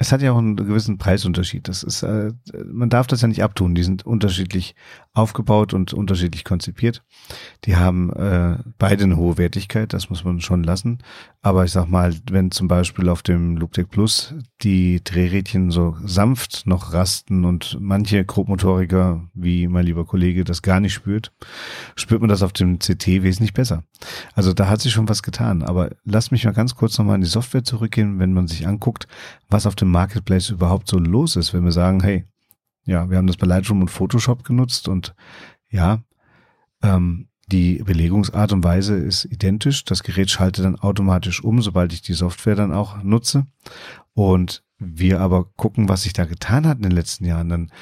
Es hat ja auch einen gewissen Preisunterschied. Das ist, äh, man darf das ja nicht abtun. Die sind unterschiedlich aufgebaut und unterschiedlich konzipiert. Die haben äh, beide eine hohe Wertigkeit, das muss man schon lassen. Aber ich sag mal, wenn zum Beispiel auf dem Loopdeck Plus die Drehrädchen so sanft noch rasten und manche Grobmotoriker, wie mein lieber Kollege, das gar nicht spürt, spürt man das auf dem CT wesentlich besser. Also da hat sich schon was getan. Aber lass mich mal ganz kurz nochmal in die Software zurückgehen, wenn man sich anguckt, was auf dem Marketplace überhaupt so los ist, wenn wir sagen, hey, ja, wir haben das bei Lightroom und Photoshop genutzt und ja, ähm, die Belegungsart und Weise ist identisch. Das Gerät schaltet dann automatisch um, sobald ich die Software dann auch nutze. Und wir aber gucken, was sich da getan hat in den letzten Jahren, dann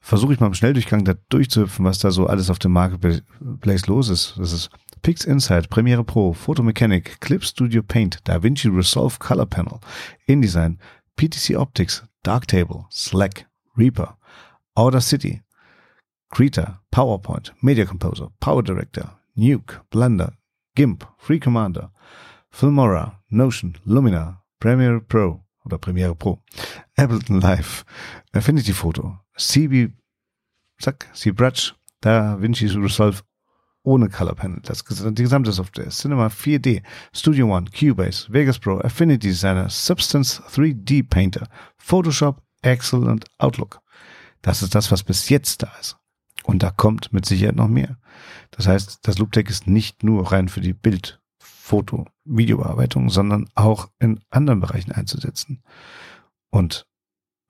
versuche ich mal im Schnelldurchgang da durchzuhüpfen, was da so alles auf dem Marketplace los ist. Das ist Pix Insight, Premiere Pro, Photomechanic, Clip Studio Paint, DaVinci Resolve Color Panel, InDesign, PTC Optics, Darktable, Slack, Reaper, Outer City, Krita, PowerPoint, Media Composer, Power Director, Nuke, Blender, GIMP, Free Commander, Filmora, Notion, Lumina, Premiere Pro oder Premiere Pro, Ableton Live, Affinity Photo, CB, zack, CBrush, Da Vinci Resolve ohne Color Panel, das, die gesamte Software, Cinema 4D, Studio One, Cubase, Vegas Pro, Affinity Designer, Substance 3D Painter, Photoshop, Excel und Outlook. Das ist das, was bis jetzt da ist. Und da kommt mit Sicherheit noch mehr. Das heißt, das Looptech ist nicht nur rein für die Bild, Foto, Videobearbeitung, sondern auch in anderen Bereichen einzusetzen. Und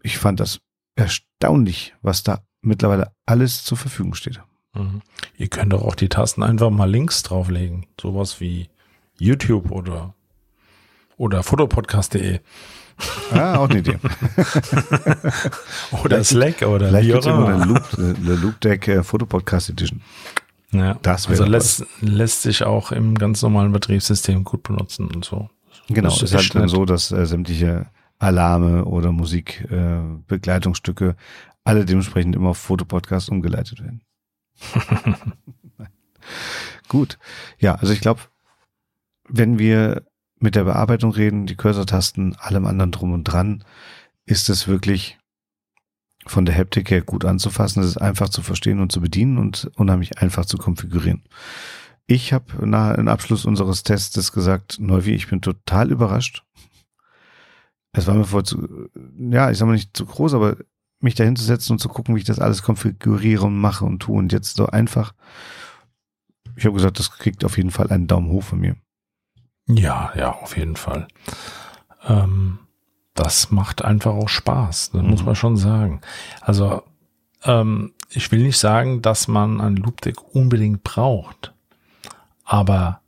ich fand das erstaunlich, was da mittlerweile alles zur Verfügung steht.
Mhm. Ihr könnt doch auch die Tasten einfach mal links drauflegen. Sowas wie YouTube oder, oder fotopodcast.de.
Ah, auch eine Idee.
oder Slack oder
Vielleicht gibt es immer eine Loop, Loop Deck äh, Fotopodcast Edition.
Ja, das also lässt, lässt sich auch im ganz normalen Betriebssystem gut benutzen und so.
Genau, es ist halt dann so, dass äh, sämtliche Alarme oder Musikbegleitungsstücke äh, alle dementsprechend immer auf Fotopodcast umgeleitet werden. Gut. Ja, also ich glaube, wenn wir mit der Bearbeitung reden, die Cursor-Tasten, allem anderen drum und dran, ist es wirklich von der Haptik her gut anzufassen. Es ist einfach zu verstehen und zu bedienen und unheimlich einfach zu konfigurieren. Ich habe nach dem Abschluss unseres Tests gesagt, Neuvi, ich bin total überrascht. Es war mir vor zu, ja, ich sag mal nicht zu groß, aber mich da hinzusetzen und zu gucken, wie ich das alles konfiguriere und mache und tue und jetzt so einfach. Ich habe gesagt, das kriegt auf jeden Fall einen Daumen hoch von mir.
Ja, ja, auf jeden Fall. Ähm, das macht einfach auch Spaß, das mhm. muss man schon sagen. Also ähm, ich will nicht sagen, dass man ein Loopdeck unbedingt braucht, aber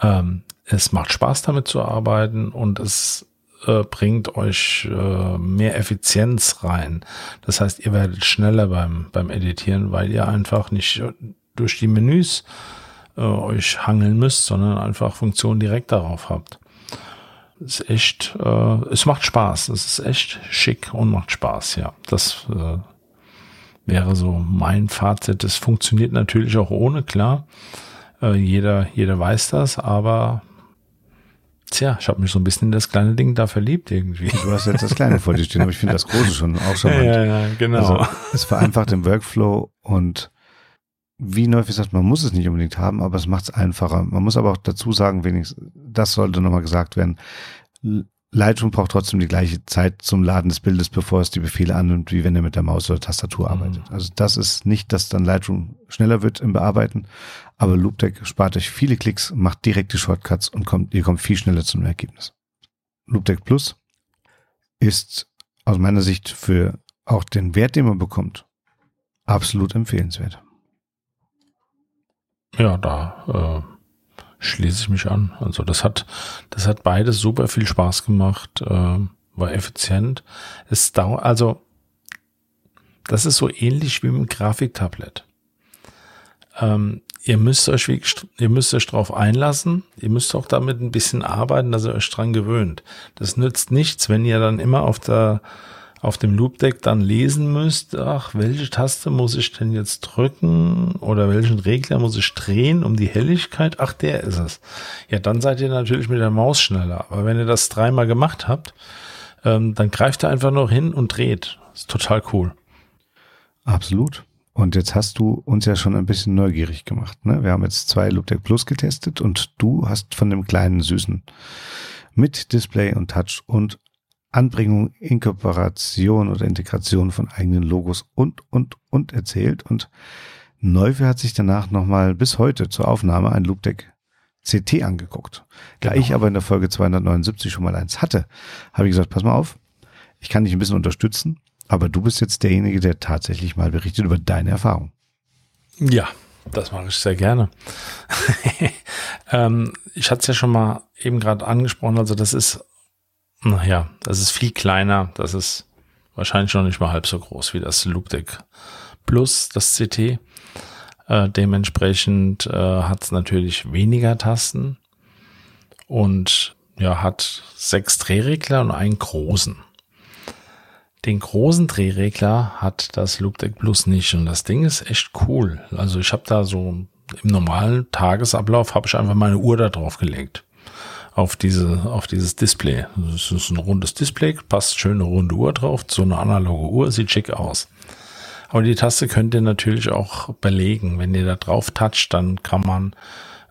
ähm, es macht Spaß damit zu arbeiten und es äh, bringt euch äh, mehr Effizienz rein. Das heißt, ihr werdet schneller beim, beim Editieren, weil ihr einfach nicht äh, durch die Menüs äh, euch hangeln müsst, sondern einfach Funktionen direkt darauf habt. Es ist echt, äh, es macht Spaß. Es ist echt schick und macht Spaß, ja. Das äh, wäre so mein Fazit. Es funktioniert natürlich auch ohne, klar. Äh, jeder, jeder weiß das, aber Tja, ich habe mich so ein bisschen in das kleine Ding da verliebt irgendwie.
Du hast jetzt das kleine vor dir stehen, aber ich finde das große schon auch schon.
Ja, ja, genau. Also,
es vereinfacht den Workflow und wie Neufi sagt, man muss es nicht unbedingt haben, aber es macht es einfacher. Man muss aber auch dazu sagen, wenigstens, das sollte nochmal gesagt werden. Lightroom braucht trotzdem die gleiche Zeit zum Laden des Bildes, bevor es die Befehle annimmt, wie wenn er mit der Maus oder Tastatur mhm. arbeitet. Also das ist nicht, dass dann Lightroom schneller wird im Bearbeiten, aber LoopDeck spart euch viele Klicks, macht direkte Shortcuts und kommt, ihr kommt viel schneller zum Ergebnis. LoopDeck Plus ist aus meiner Sicht für auch den Wert, den man bekommt, absolut empfehlenswert.
Ja, da äh, schließe ich mich an. Also das hat, das hat beides super viel Spaß gemacht, äh, war effizient. Es dauert, also das ist so ähnlich wie mit Grafiktablett. Ähm, ihr müsst euch ihr müsst euch drauf einlassen. Ihr müsst auch damit ein bisschen arbeiten, dass ihr euch dran gewöhnt. Das nützt nichts, wenn ihr dann immer auf der auf dem Loopdeck dann lesen müsst, ach, welche Taste muss ich denn jetzt drücken oder welchen Regler muss ich drehen um die Helligkeit? Ach, der ist es. Ja, dann seid ihr natürlich mit der Maus schneller. Aber wenn ihr das dreimal gemacht habt, ähm, dann greift ihr einfach noch hin und dreht. Ist total cool.
Absolut. Und jetzt hast du uns ja schon ein bisschen neugierig gemacht. Ne? Wir haben jetzt zwei Loopdeck Plus getestet und du hast von dem kleinen Süßen mit Display und Touch und Anbringung, Inkorporation oder Integration von eigenen Logos und, und, und erzählt. Und Neufe hat sich danach nochmal bis heute zur Aufnahme ein Loopdeck CT angeguckt. Da genau. ich aber in der Folge 279 schon mal eins hatte, habe ich gesagt, pass mal auf, ich kann dich ein bisschen unterstützen, aber du bist jetzt derjenige, der tatsächlich mal berichtet über deine Erfahrung.
Ja, das mache ich sehr gerne. ähm, ich hatte es ja schon mal eben gerade angesprochen, also das ist naja, das ist viel kleiner. Das ist wahrscheinlich noch nicht mal halb so groß wie das Loop Deck Plus, das CT. Äh, dementsprechend äh, hat es natürlich weniger Tasten und ja, hat sechs Drehregler und einen großen. Den großen Drehregler hat das Loop Deck Plus nicht und das Ding ist echt cool. Also ich habe da so im normalen Tagesablauf habe ich einfach meine Uhr da drauf gelegt auf diese, auf dieses Display. Das ist ein rundes Display, passt schöne runde Uhr drauf, so eine analoge Uhr, sieht schick aus. Aber die Taste könnt ihr natürlich auch belegen. Wenn ihr da drauf toucht, dann kann man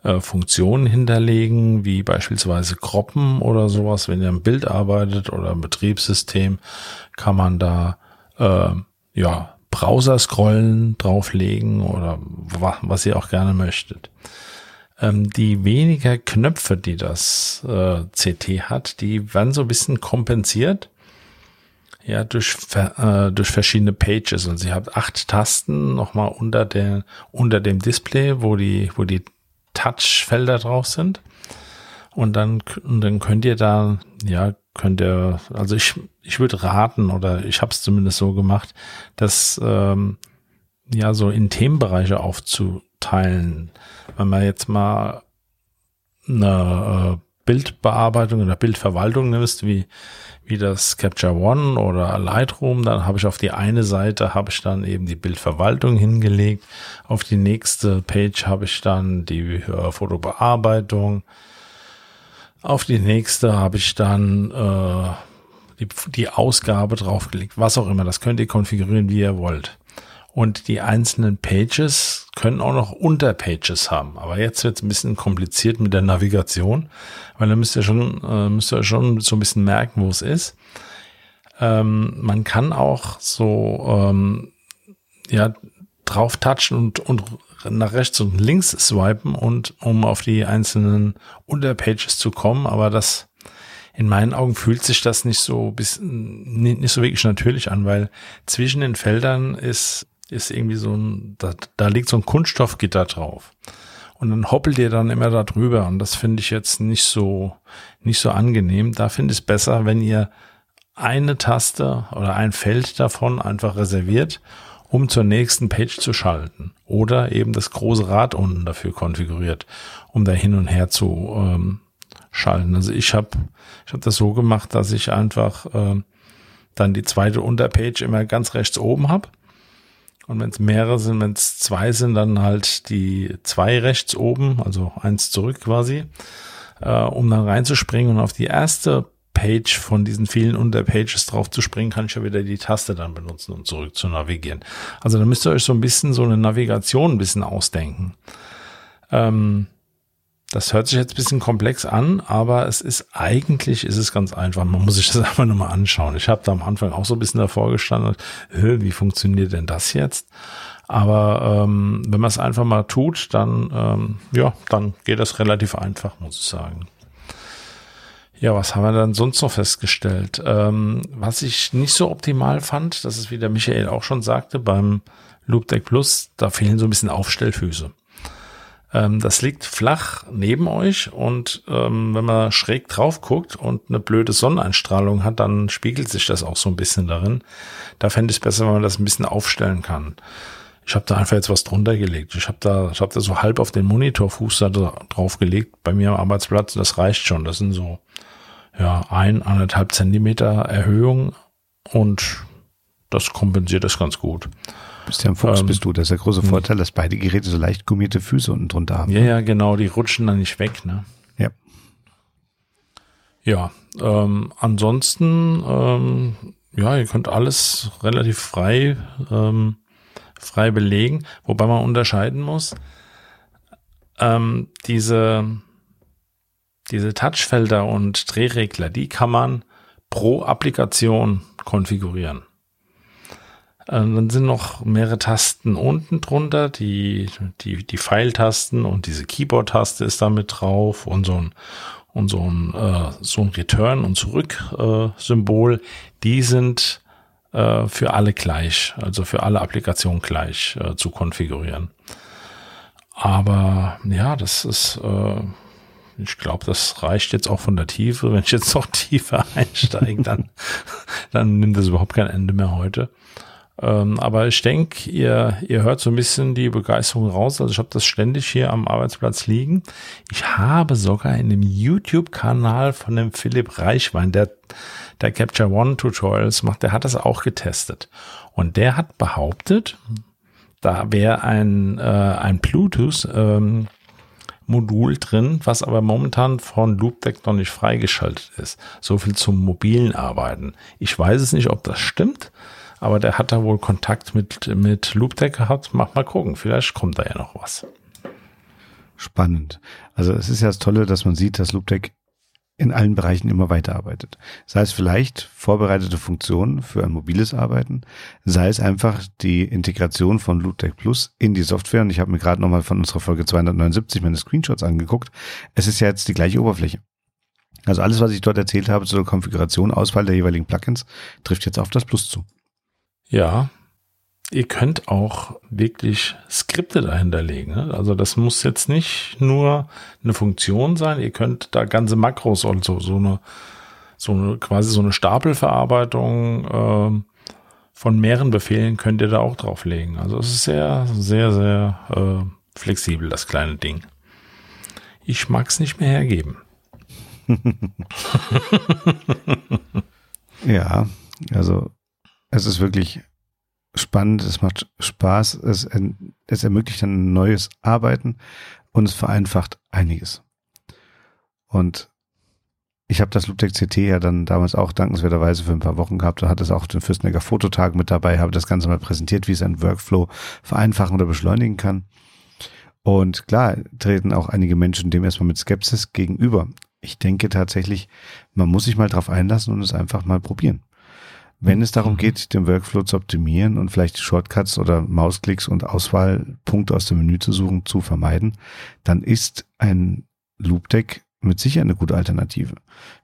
äh, Funktionen hinterlegen, wie beispielsweise Kroppen oder sowas. Wenn ihr ein Bild arbeitet oder ein Betriebssystem, kann man da äh, ja Browser scrollen drauflegen oder was ihr auch gerne möchtet. Ähm, die weniger Knöpfe, die das äh, CT hat, die werden so ein bisschen kompensiert ja, durch, äh, durch verschiedene Pages. Und sie hat acht Tasten nochmal unter der, unter dem Display, wo die, wo die Touchfelder drauf sind. Und dann, und dann könnt ihr da, ja, könnt ihr, also ich, ich würde raten, oder ich habe es zumindest so gemacht, dass ähm, ja so in Themenbereiche aufzuteilen. Wenn man jetzt mal eine äh, Bildbearbeitung oder Bildverwaltung nimmst, wie wie das Capture One oder Lightroom, dann habe ich auf die eine Seite habe ich dann eben die Bildverwaltung hingelegt, auf die nächste Page habe ich dann die äh, Fotobearbeitung, auf die nächste habe ich dann äh, die, die Ausgabe draufgelegt, was auch immer. Das könnt ihr konfigurieren, wie ihr wollt. Und die einzelnen Pages können auch noch Unterpages haben. Aber jetzt wird es ein bisschen kompliziert mit der Navigation, weil dann müsst ihr schon, äh, müsst ihr schon so ein bisschen merken, wo es ist. Ähm, man kann auch so ähm, ja drauf touchen und, und nach rechts und links swipen und um auf die einzelnen Unterpages zu kommen, aber das in meinen Augen fühlt sich das nicht so bis nicht, nicht so wirklich natürlich an, weil zwischen den Feldern ist ist irgendwie so ein, da, da liegt so ein Kunststoffgitter drauf. Und dann hoppelt ihr dann immer da drüber. Und das finde ich jetzt nicht so, nicht so angenehm. Da finde ich es besser, wenn ihr eine Taste oder ein Feld davon einfach reserviert, um zur nächsten Page zu schalten. Oder eben das große Rad unten dafür konfiguriert, um da hin und her zu ähm, schalten. Also ich habe ich hab das so gemacht, dass ich einfach äh, dann die zweite Unterpage immer ganz rechts oben habe und wenn es mehrere sind, wenn es zwei sind, dann halt die zwei rechts oben, also eins zurück quasi, äh, um dann reinzuspringen und auf die erste Page von diesen vielen Unterpages drauf zu springen, kann ich ja wieder die Taste dann benutzen, um zurück zu navigieren. Also da müsst ihr euch so ein bisschen so eine Navigation ein bisschen ausdenken. Ähm, das hört sich jetzt ein bisschen komplex an, aber es ist eigentlich ist es ganz einfach. Man muss sich das einfach nur mal anschauen. Ich habe da am Anfang auch so ein bisschen davor gestanden, wie funktioniert denn das jetzt? Aber ähm, wenn man es einfach mal tut, dann ähm, ja, dann geht das relativ einfach, muss ich sagen. Ja, was haben wir dann sonst noch festgestellt? Ähm, was ich nicht so optimal fand, das ist wie der Michael auch schon sagte, beim Loop Deck Plus, da fehlen so ein bisschen Aufstellfüße. Ähm, das liegt flach neben euch und ähm, wenn man schräg drauf guckt und eine blöde Sonneneinstrahlung hat, dann spiegelt sich das auch so ein bisschen darin. Da fände ich es besser, wenn man das ein bisschen aufstellen kann. Ich habe da einfach jetzt was drunter gelegt. Ich habe da, ich habe da so halb auf den Monitorfuß da drauf gelegt bei mir am Arbeitsplatz. Das reicht schon. Das sind so ja ein anderthalb Zentimeter Erhöhung und das kompensiert das ganz gut.
Bist ja ein Fuchs, ähm, bist du. Das ist der große hm. Vorteil, dass beide Geräte so leicht gummierte Füße unten drunter haben.
Ja, ja, genau. Die rutschen dann nicht weg, ne?
Ja.
Ja, ähm, ansonsten, ähm, ja, ihr könnt alles relativ frei, ähm, frei belegen, wobei man unterscheiden muss. Ähm, diese, diese Touchfelder und Drehregler, die kann man pro Applikation konfigurieren. Ähm, dann sind noch mehrere Tasten unten drunter, die, die, die Pfeiltasten und diese Keyboard-Taste ist da mit drauf und so ein, und so ein, äh, so ein Return- und Zurück-Symbol. Äh, die sind äh, für alle gleich, also für alle Applikationen gleich äh, zu konfigurieren. Aber ja, das ist, äh, ich glaube, das reicht jetzt auch von der Tiefe. Wenn ich jetzt noch tiefer einsteige, dann, dann nimmt das überhaupt kein Ende mehr heute. Ähm, aber ich denke, ihr, ihr hört so ein bisschen die Begeisterung raus. Also ich habe das ständig hier am Arbeitsplatz liegen. Ich habe sogar in dem YouTube-Kanal von dem Philipp Reichwein, der, der Capture One Tutorials macht, der hat das auch getestet. Und der hat behauptet, da wäre ein, äh, ein Bluetooth ähm, Modul drin, was aber momentan von Loopdeck noch nicht freigeschaltet ist. So viel zum mobilen Arbeiten. Ich weiß es nicht, ob das stimmt, aber der hat da wohl Kontakt mit, mit Loopdeck gehabt. Mach mal gucken, vielleicht kommt da ja noch was.
Spannend. Also es ist ja das Tolle, dass man sieht, dass Loopdeck in allen Bereichen immer weiterarbeitet. Sei es vielleicht vorbereitete Funktionen für ein mobiles Arbeiten, sei es einfach die Integration von Loopdeck Plus in die Software. Und ich habe mir gerade nochmal von unserer Folge 279 meine Screenshots angeguckt. Es ist ja jetzt die gleiche Oberfläche. Also alles, was ich dort erzählt habe zur Konfiguration, Auswahl der jeweiligen Plugins, trifft jetzt auf das Plus zu.
Ja, ihr könnt auch wirklich Skripte dahinter legen. Ne? Also das muss jetzt nicht nur eine Funktion sein, ihr könnt da ganze Makros und so, so eine, so eine quasi so eine Stapelverarbeitung äh, von mehreren Befehlen könnt ihr da auch drauflegen. Also es ist sehr, sehr, sehr äh, flexibel, das kleine Ding. Ich mag es nicht mehr hergeben.
ja, also es ist wirklich spannend, es macht Spaß, es, es ermöglicht ein neues Arbeiten und es vereinfacht einiges. Und ich habe das Loopdeck CT ja dann damals auch dankenswerterweise für ein paar Wochen gehabt und hatte es auch den Fürstenegger Fototag mit dabei, habe das Ganze mal präsentiert, wie es ein Workflow vereinfachen oder beschleunigen kann. Und klar treten auch einige Menschen dem erstmal mit Skepsis gegenüber. Ich denke tatsächlich, man muss sich mal drauf einlassen und es einfach mal probieren. Wenn es darum geht, den Workflow zu optimieren und vielleicht Shortcuts oder Mausklicks und Auswahlpunkte aus dem Menü zu suchen, zu vermeiden, dann ist ein Loopdeck mit sicher eine gute Alternative.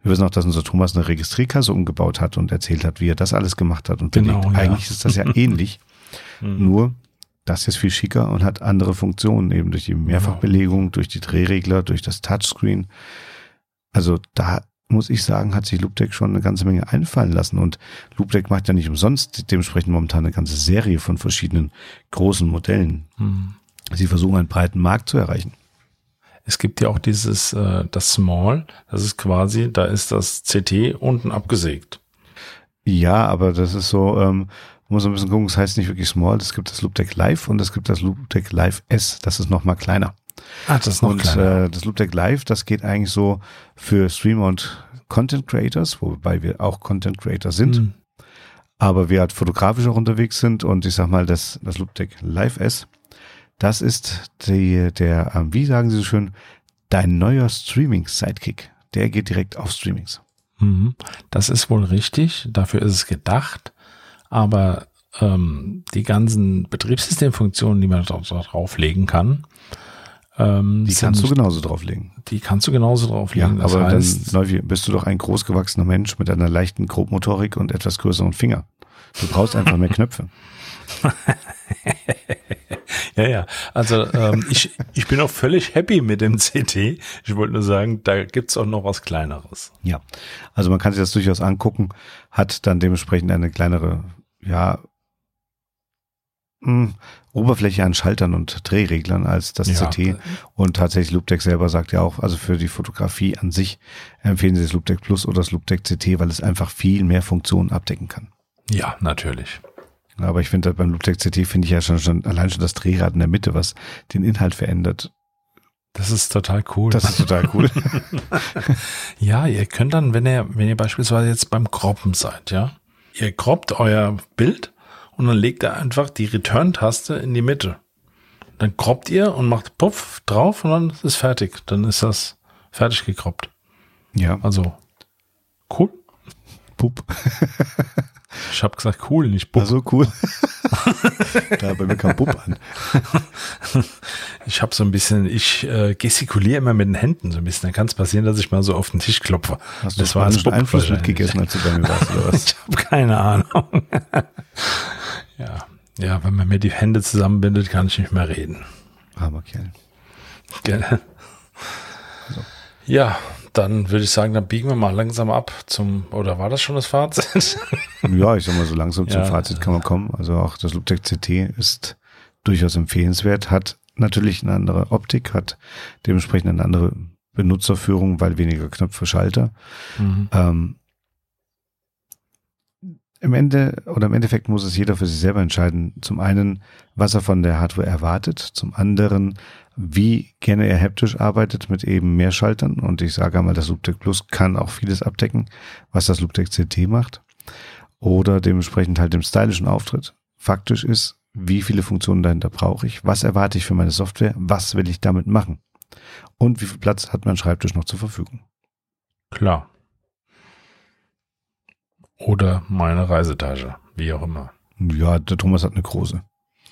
Wir wissen auch, dass unser Thomas eine Registrierkasse umgebaut hat und erzählt hat, wie er das alles gemacht hat. Und genau, belegt. Ja. eigentlich ist das ja ähnlich. Mhm. Nur, das ist viel schicker und hat andere Funktionen, eben durch die Mehrfachbelegung, durch die Drehregler, durch das Touchscreen. Also da muss ich sagen, hat sich Loopdeck schon eine ganze Menge einfallen lassen. Und Loopdeck macht ja nicht umsonst dementsprechend momentan eine ganze Serie von verschiedenen großen Modellen. Hm. Sie versuchen einen breiten Markt zu erreichen.
Es gibt ja auch dieses, äh, das Small, das ist quasi, da ist das CT unten abgesägt.
Ja, aber das ist so, ähm, muss ein bisschen gucken, es das heißt nicht wirklich Small, es gibt das Loopdeck Live und es gibt das Loopdeck Live S, das ist noch mal kleiner.
Ah, das ist noch
Und äh, das Loopdeck Live, das geht eigentlich so für Streamer und Content Creators, wobei wir auch Content Creator sind. Mhm. Aber wir halt fotografisch auch unterwegs sind und ich sag mal, das, das Loopdeck Live S, das ist die, der, ähm, wie sagen Sie so schön, dein neuer Streaming-Sidekick. Der geht direkt auf Streamings.
Mhm. Das ist wohl richtig. Dafür ist es gedacht. Aber ähm, die ganzen Betriebssystemfunktionen, die man da drauflegen kann,
ähm, die kannst du genauso drauflegen.
Die kannst du genauso drauflegen.
Ja, aber heißt, dann bist du doch ein großgewachsener Mensch mit einer leichten Grobmotorik und etwas größeren Finger. Du brauchst einfach mehr Knöpfe.
ja, ja. Also ähm, ich, ich bin auch völlig happy mit dem CT. Ich wollte nur sagen, da gibt's auch noch was Kleineres.
Ja, also man kann sich das durchaus angucken, hat dann dementsprechend eine kleinere, ja, mh, hm, Oberfläche an Schaltern und Drehreglern als das ja. CT. Und tatsächlich Loopdeck selber sagt ja auch, also für die Fotografie an sich empfehlen sie das Loopdeck Plus oder das Loopdeck CT, weil es einfach viel mehr Funktionen abdecken kann.
Ja, natürlich.
Aber ich finde beim Loopdeck CT finde ich ja schon, schon allein schon das Drehrad in der Mitte, was den Inhalt verändert.
Das ist total cool.
Das ist total cool.
ja, ihr könnt dann, wenn ihr, wenn ihr beispielsweise jetzt beim Kroppen seid, ja, ihr kroppt euer Bild und dann legt er einfach die Return-Taste in die Mitte. Dann kroppt ihr und macht Puff drauf und dann ist es fertig. Dann ist das fertig gekroppt.
Ja.
Also cool.
Pup.
Ich habe gesagt cool, nicht Bub.
so cool. da bei mir kam Bub an.
Ich habe so ein bisschen, ich äh, gestikuliere immer mit den Händen so ein bisschen. Dann kann es passieren, dass ich mal so auf den Tisch klopfe.
Hast du das war ein Einfluss mitgegessen, als du bei mir warst oder was?
ich habe keine Ahnung. Ja, ja, wenn man mir die Hände zusammenbindet, kann ich nicht mehr reden.
Armer Kerl.
Gell?
Also.
Ja, dann würde ich sagen, dann biegen wir mal langsam ab zum, oder war das schon das Fazit?
ja, ich sag mal, so langsam zum
Ja.
Fazit kann man kommen. Also auch das Looptech CT ist durchaus empfehlenswert, hat natürlich eine andere Optik, hat dementsprechend eine andere Benutzerführung, weil weniger Knöpfe, Schalter.
Mhm.
Ähm, Im Ende oder im Endeffekt muss es jeder für sich selber entscheiden. Zum einen, was er von der Hardware erwartet. Zum anderen, wie gerne er haptisch arbeitet mit eben mehr Schaltern. Und ich sage einmal, das Looptech Plus kann auch vieles abdecken, was das Looptech CT macht. Oder dementsprechend halt dem stylischen Auftritt. Faktisch ist, wie viele Funktionen dahinter brauche ich? Was erwarte ich für meine Software? Was will ich damit machen? Und wie viel Platz hat mein Schreibtisch noch zur Verfügung?
Klar. Oder meine Reisetasche, wie auch immer.
Ja, der Thomas hat eine große.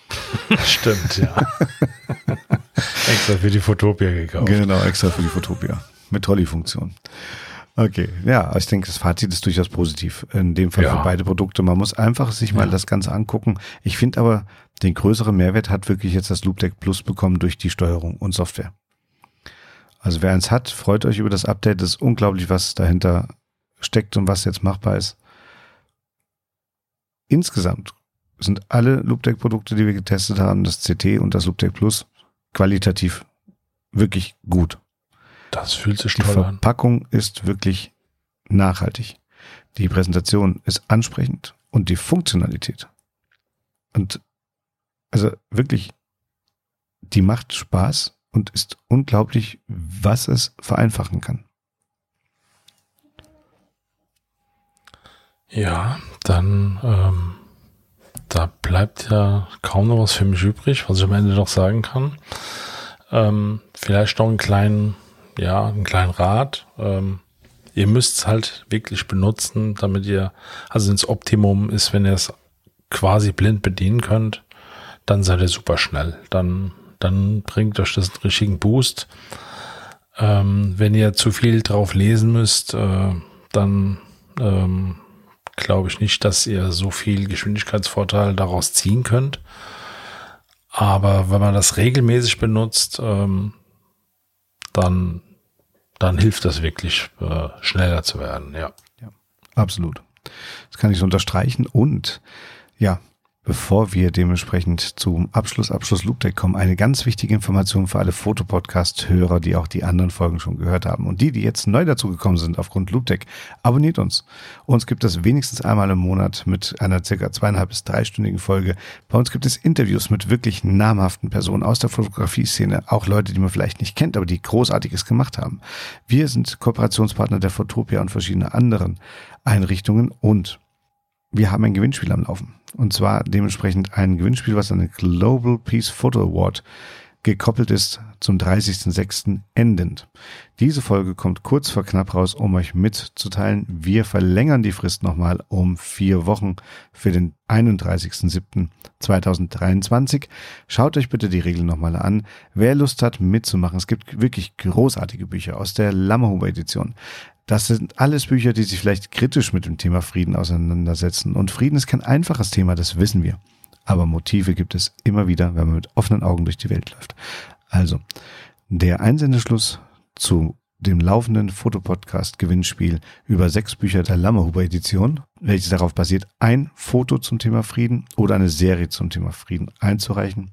Stimmt, ja. Extra für die Fotopia gekauft.
Genau, extra für die Fotopia. Mit Trolley-Funktion. Okay, ja, ich denke, das Fazit ist durchaus positiv. In dem Fall
Ja.
für beide Produkte. Man muss einfach sich mal
Ja.
das Ganze angucken. Ich finde aber, den größeren Mehrwert hat wirklich jetzt das Loopdeck Plus bekommen durch die Steuerung und Software. Also wer eins hat, freut euch über das Update. Es ist unglaublich, was dahinter steckt und was jetzt machbar ist. Insgesamt sind alle Loopdeck-Produkte, die wir getestet haben, das CT und das Loopdeck Plus, qualitativ wirklich gut.
Das fühlt sich
Die
toll an.
Verpackung ist wirklich nachhaltig. Die Präsentation ist ansprechend und die Funktionalität. Und also wirklich, die macht Spaß und ist unglaublich, was es vereinfachen kann.
Ja, dann ähm, da bleibt ja kaum noch was für mich übrig, was ich am Ende noch sagen kann. Ähm, vielleicht noch einen kleinen, ja, einen kleinen Rat. Ähm, ihr müsst es halt wirklich benutzen, damit ihr, also ins Optimum ist, wenn ihr es quasi blind bedienen könnt, dann seid ihr super schnell. Dann, dann bringt euch das einen richtigen Boost. Ähm, wenn ihr zu viel drauf lesen müsst, äh, dann ähm, glaube ich nicht, dass ihr so viel Geschwindigkeitsvorteil daraus ziehen könnt. Aber wenn man das regelmäßig benutzt, ähm, dann, dann hilft das wirklich, äh, schneller zu werden. Ja.
Absolut. Das kann ich so unterstreichen. Und ja, bevor wir dementsprechend zum Abschluss, Abschluss Loop Deck kommen, eine ganz wichtige Information für alle Fotopodcast-Hörer, die auch die anderen Folgen schon gehört haben. Und die, die jetzt neu dazugekommen sind aufgrund Loop Deck, abonniert uns. Uns gibt es wenigstens einmal im Monat mit einer circa zweieinhalb bis dreistündigen Folge. Bei uns gibt es Interviews mit wirklich namhaften Personen aus der Fotografie-Szene, auch Leute, die man vielleicht nicht kennt, aber die Großartiges gemacht haben. Wir sind Kooperationspartner der Fotopia und verschiedene anderen Einrichtungen und wir haben ein Gewinnspiel am Laufen. Und zwar dementsprechend ein Gewinnspiel, was an den Global Peace Photo Award gekoppelt ist zum 30.06. endend. Diese Folge kommt kurz vor knapp raus, um euch mitzuteilen. Wir verlängern die Frist nochmal um vier Wochen für den 31.07.2023. Schaut euch bitte die Regeln nochmal an. Wer Lust hat mitzumachen, es gibt wirklich großartige Bücher aus der Lammerhuber Edition. Das sind alles Bücher, die sich vielleicht kritisch mit dem Thema Frieden auseinandersetzen. Und Frieden ist kein einfaches Thema, das wissen wir. Aber Motive gibt es immer wieder, wenn man mit offenen Augen durch die Welt läuft. Also, der Einsendeschluss zu dem laufenden Fotopodcast-Gewinnspiel über sechs Bücher der Lammerhuber Edition, welches darauf basiert, ein Foto zum Thema Frieden oder eine Serie zum Thema Frieden einzureichen,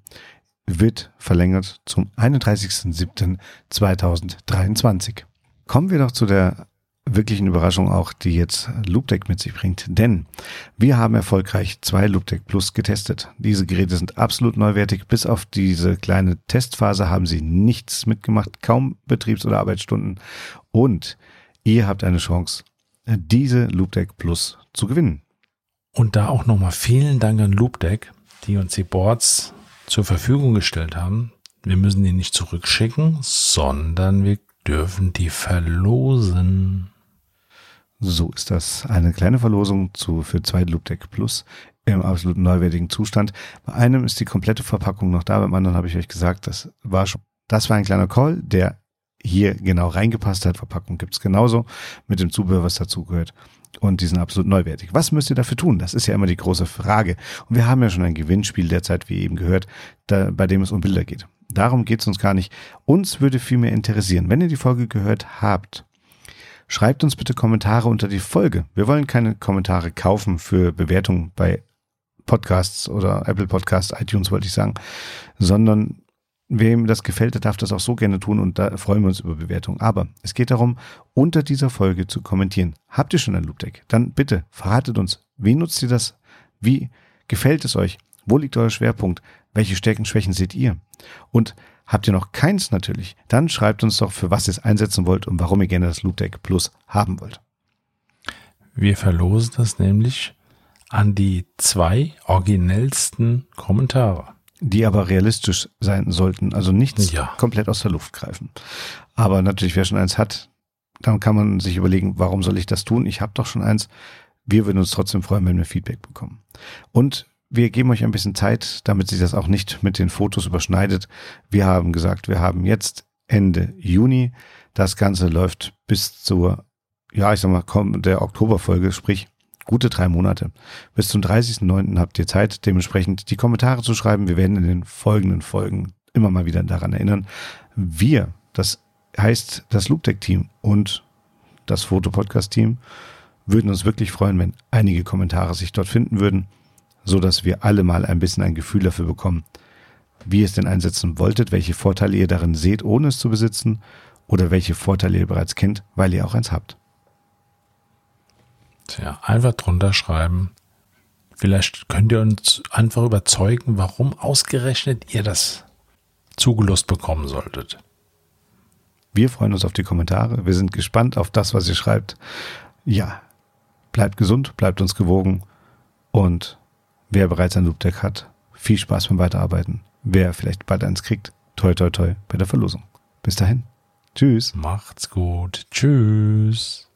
wird verlängert zum 31.07.2023. Kommen wir doch zu der wirklichen Überraschung auch, die jetzt Loopdeck mit sich bringt. Denn wir haben erfolgreich zwei Loopdeck Plus getestet. Diese Geräte sind absolut neuwertig. Bis auf diese kleine Testphase haben sie nichts mitgemacht, kaum Betriebs- oder Arbeitsstunden. Und ihr habt eine Chance, diese Loopdeck Plus zu gewinnen.
Und da auch nochmal vielen Dank an Loopdeck, die uns die Boards zur Verfügung gestellt haben. Wir müssen die nicht zurückschicken, sondern wir dürfen die verlosen.
So ist das. Eine kleine Verlosung zu, für zwei Loopdeck Plus im absolut neuwertigen Zustand. Bei einem ist die komplette Verpackung noch da, beim anderen habe ich euch gesagt, das war schon, das war ein kleiner Call, der hier genau reingepasst hat. Verpackung gibt's genauso mit dem Zubehör, was dazugehört. Und die sind absolut neuwertig. Was müsst ihr dafür tun? Das ist ja immer die große Frage. Und wir haben ja schon ein Gewinnspiel derzeit, wie eben gehört, da, bei dem es um Bilder geht. darum geht es uns gar nicht. Uns würde vielmehr interessieren, wenn ihr die Folge gehört habt, schreibt uns bitte Kommentare unter die Folge. Wir wollen keine Kommentare kaufen für Bewertungen bei Podcasts oder Apple Podcasts, iTunes wollte ich sagen, sondern wem das gefällt, der darf das auch so gerne tun und da freuen wir uns über Bewertungen. Aber es geht darum, unter dieser Folge zu kommentieren. Habt ihr schon ein Loop Deck? Dann bitte verratet uns, wie nutzt ihr das? Wie gefällt es euch? Wo liegt euer Schwerpunkt? Welche Stärken, Schwächen seht ihr? Und habt ihr noch keins natürlich, dann schreibt uns doch, für was ihr es einsetzen wollt und warum ihr gerne das Loop Deck Plus haben wollt.
Wir verlosen das nämlich an die zwei originellsten Kommentare.
Die aber realistisch sein sollten, also nichts
Ja.
komplett aus der Luft greifen. Aber natürlich, wer schon eins hat, dann kann man sich überlegen, warum soll ich das tun? Ich habe doch schon eins. Wir würden uns trotzdem freuen, wenn wir Feedback bekommen. Und wir geben euch ein bisschen Zeit, damit sich das auch nicht mit den Fotos überschneidet. Wir haben gesagt, wir haben jetzt Ende Juni. Das Ganze läuft bis zur, ja, ich sag mal, der Oktoberfolge, sprich gute drei Monate. Bis zum 30.09. habt ihr Zeit, dementsprechend die Kommentare zu schreiben. Wir werden in den folgenden Folgen immer mal wieder daran erinnern. Wir, das heißt das Loopdeck-Team und das Fotopodcast-Team, würden uns wirklich freuen, wenn einige Kommentare sich dort finden würden, so dass wir alle mal ein bisschen ein Gefühl dafür bekommen, wie ihr es denn einsetzen wolltet, welche Vorteile ihr darin seht, ohne es zu besitzen, oder welche Vorteile ihr bereits kennt, weil ihr auch eins habt.
Tja, einfach drunter schreiben. Vielleicht könnt ihr uns einfach überzeugen, warum ausgerechnet ihr das zugelost bekommen solltet.
Wir freuen uns auf die Kommentare. Wir sind gespannt auf das, was ihr schreibt. Ja, bleibt gesund, bleibt uns gewogen. Und wer bereits ein Loopdeck hat, viel Spaß beim Weiterarbeiten. Wer vielleicht bald eins kriegt, toi toi toi bei der Verlosung. Bis dahin. Tschüss.
Macht's gut. Tschüss.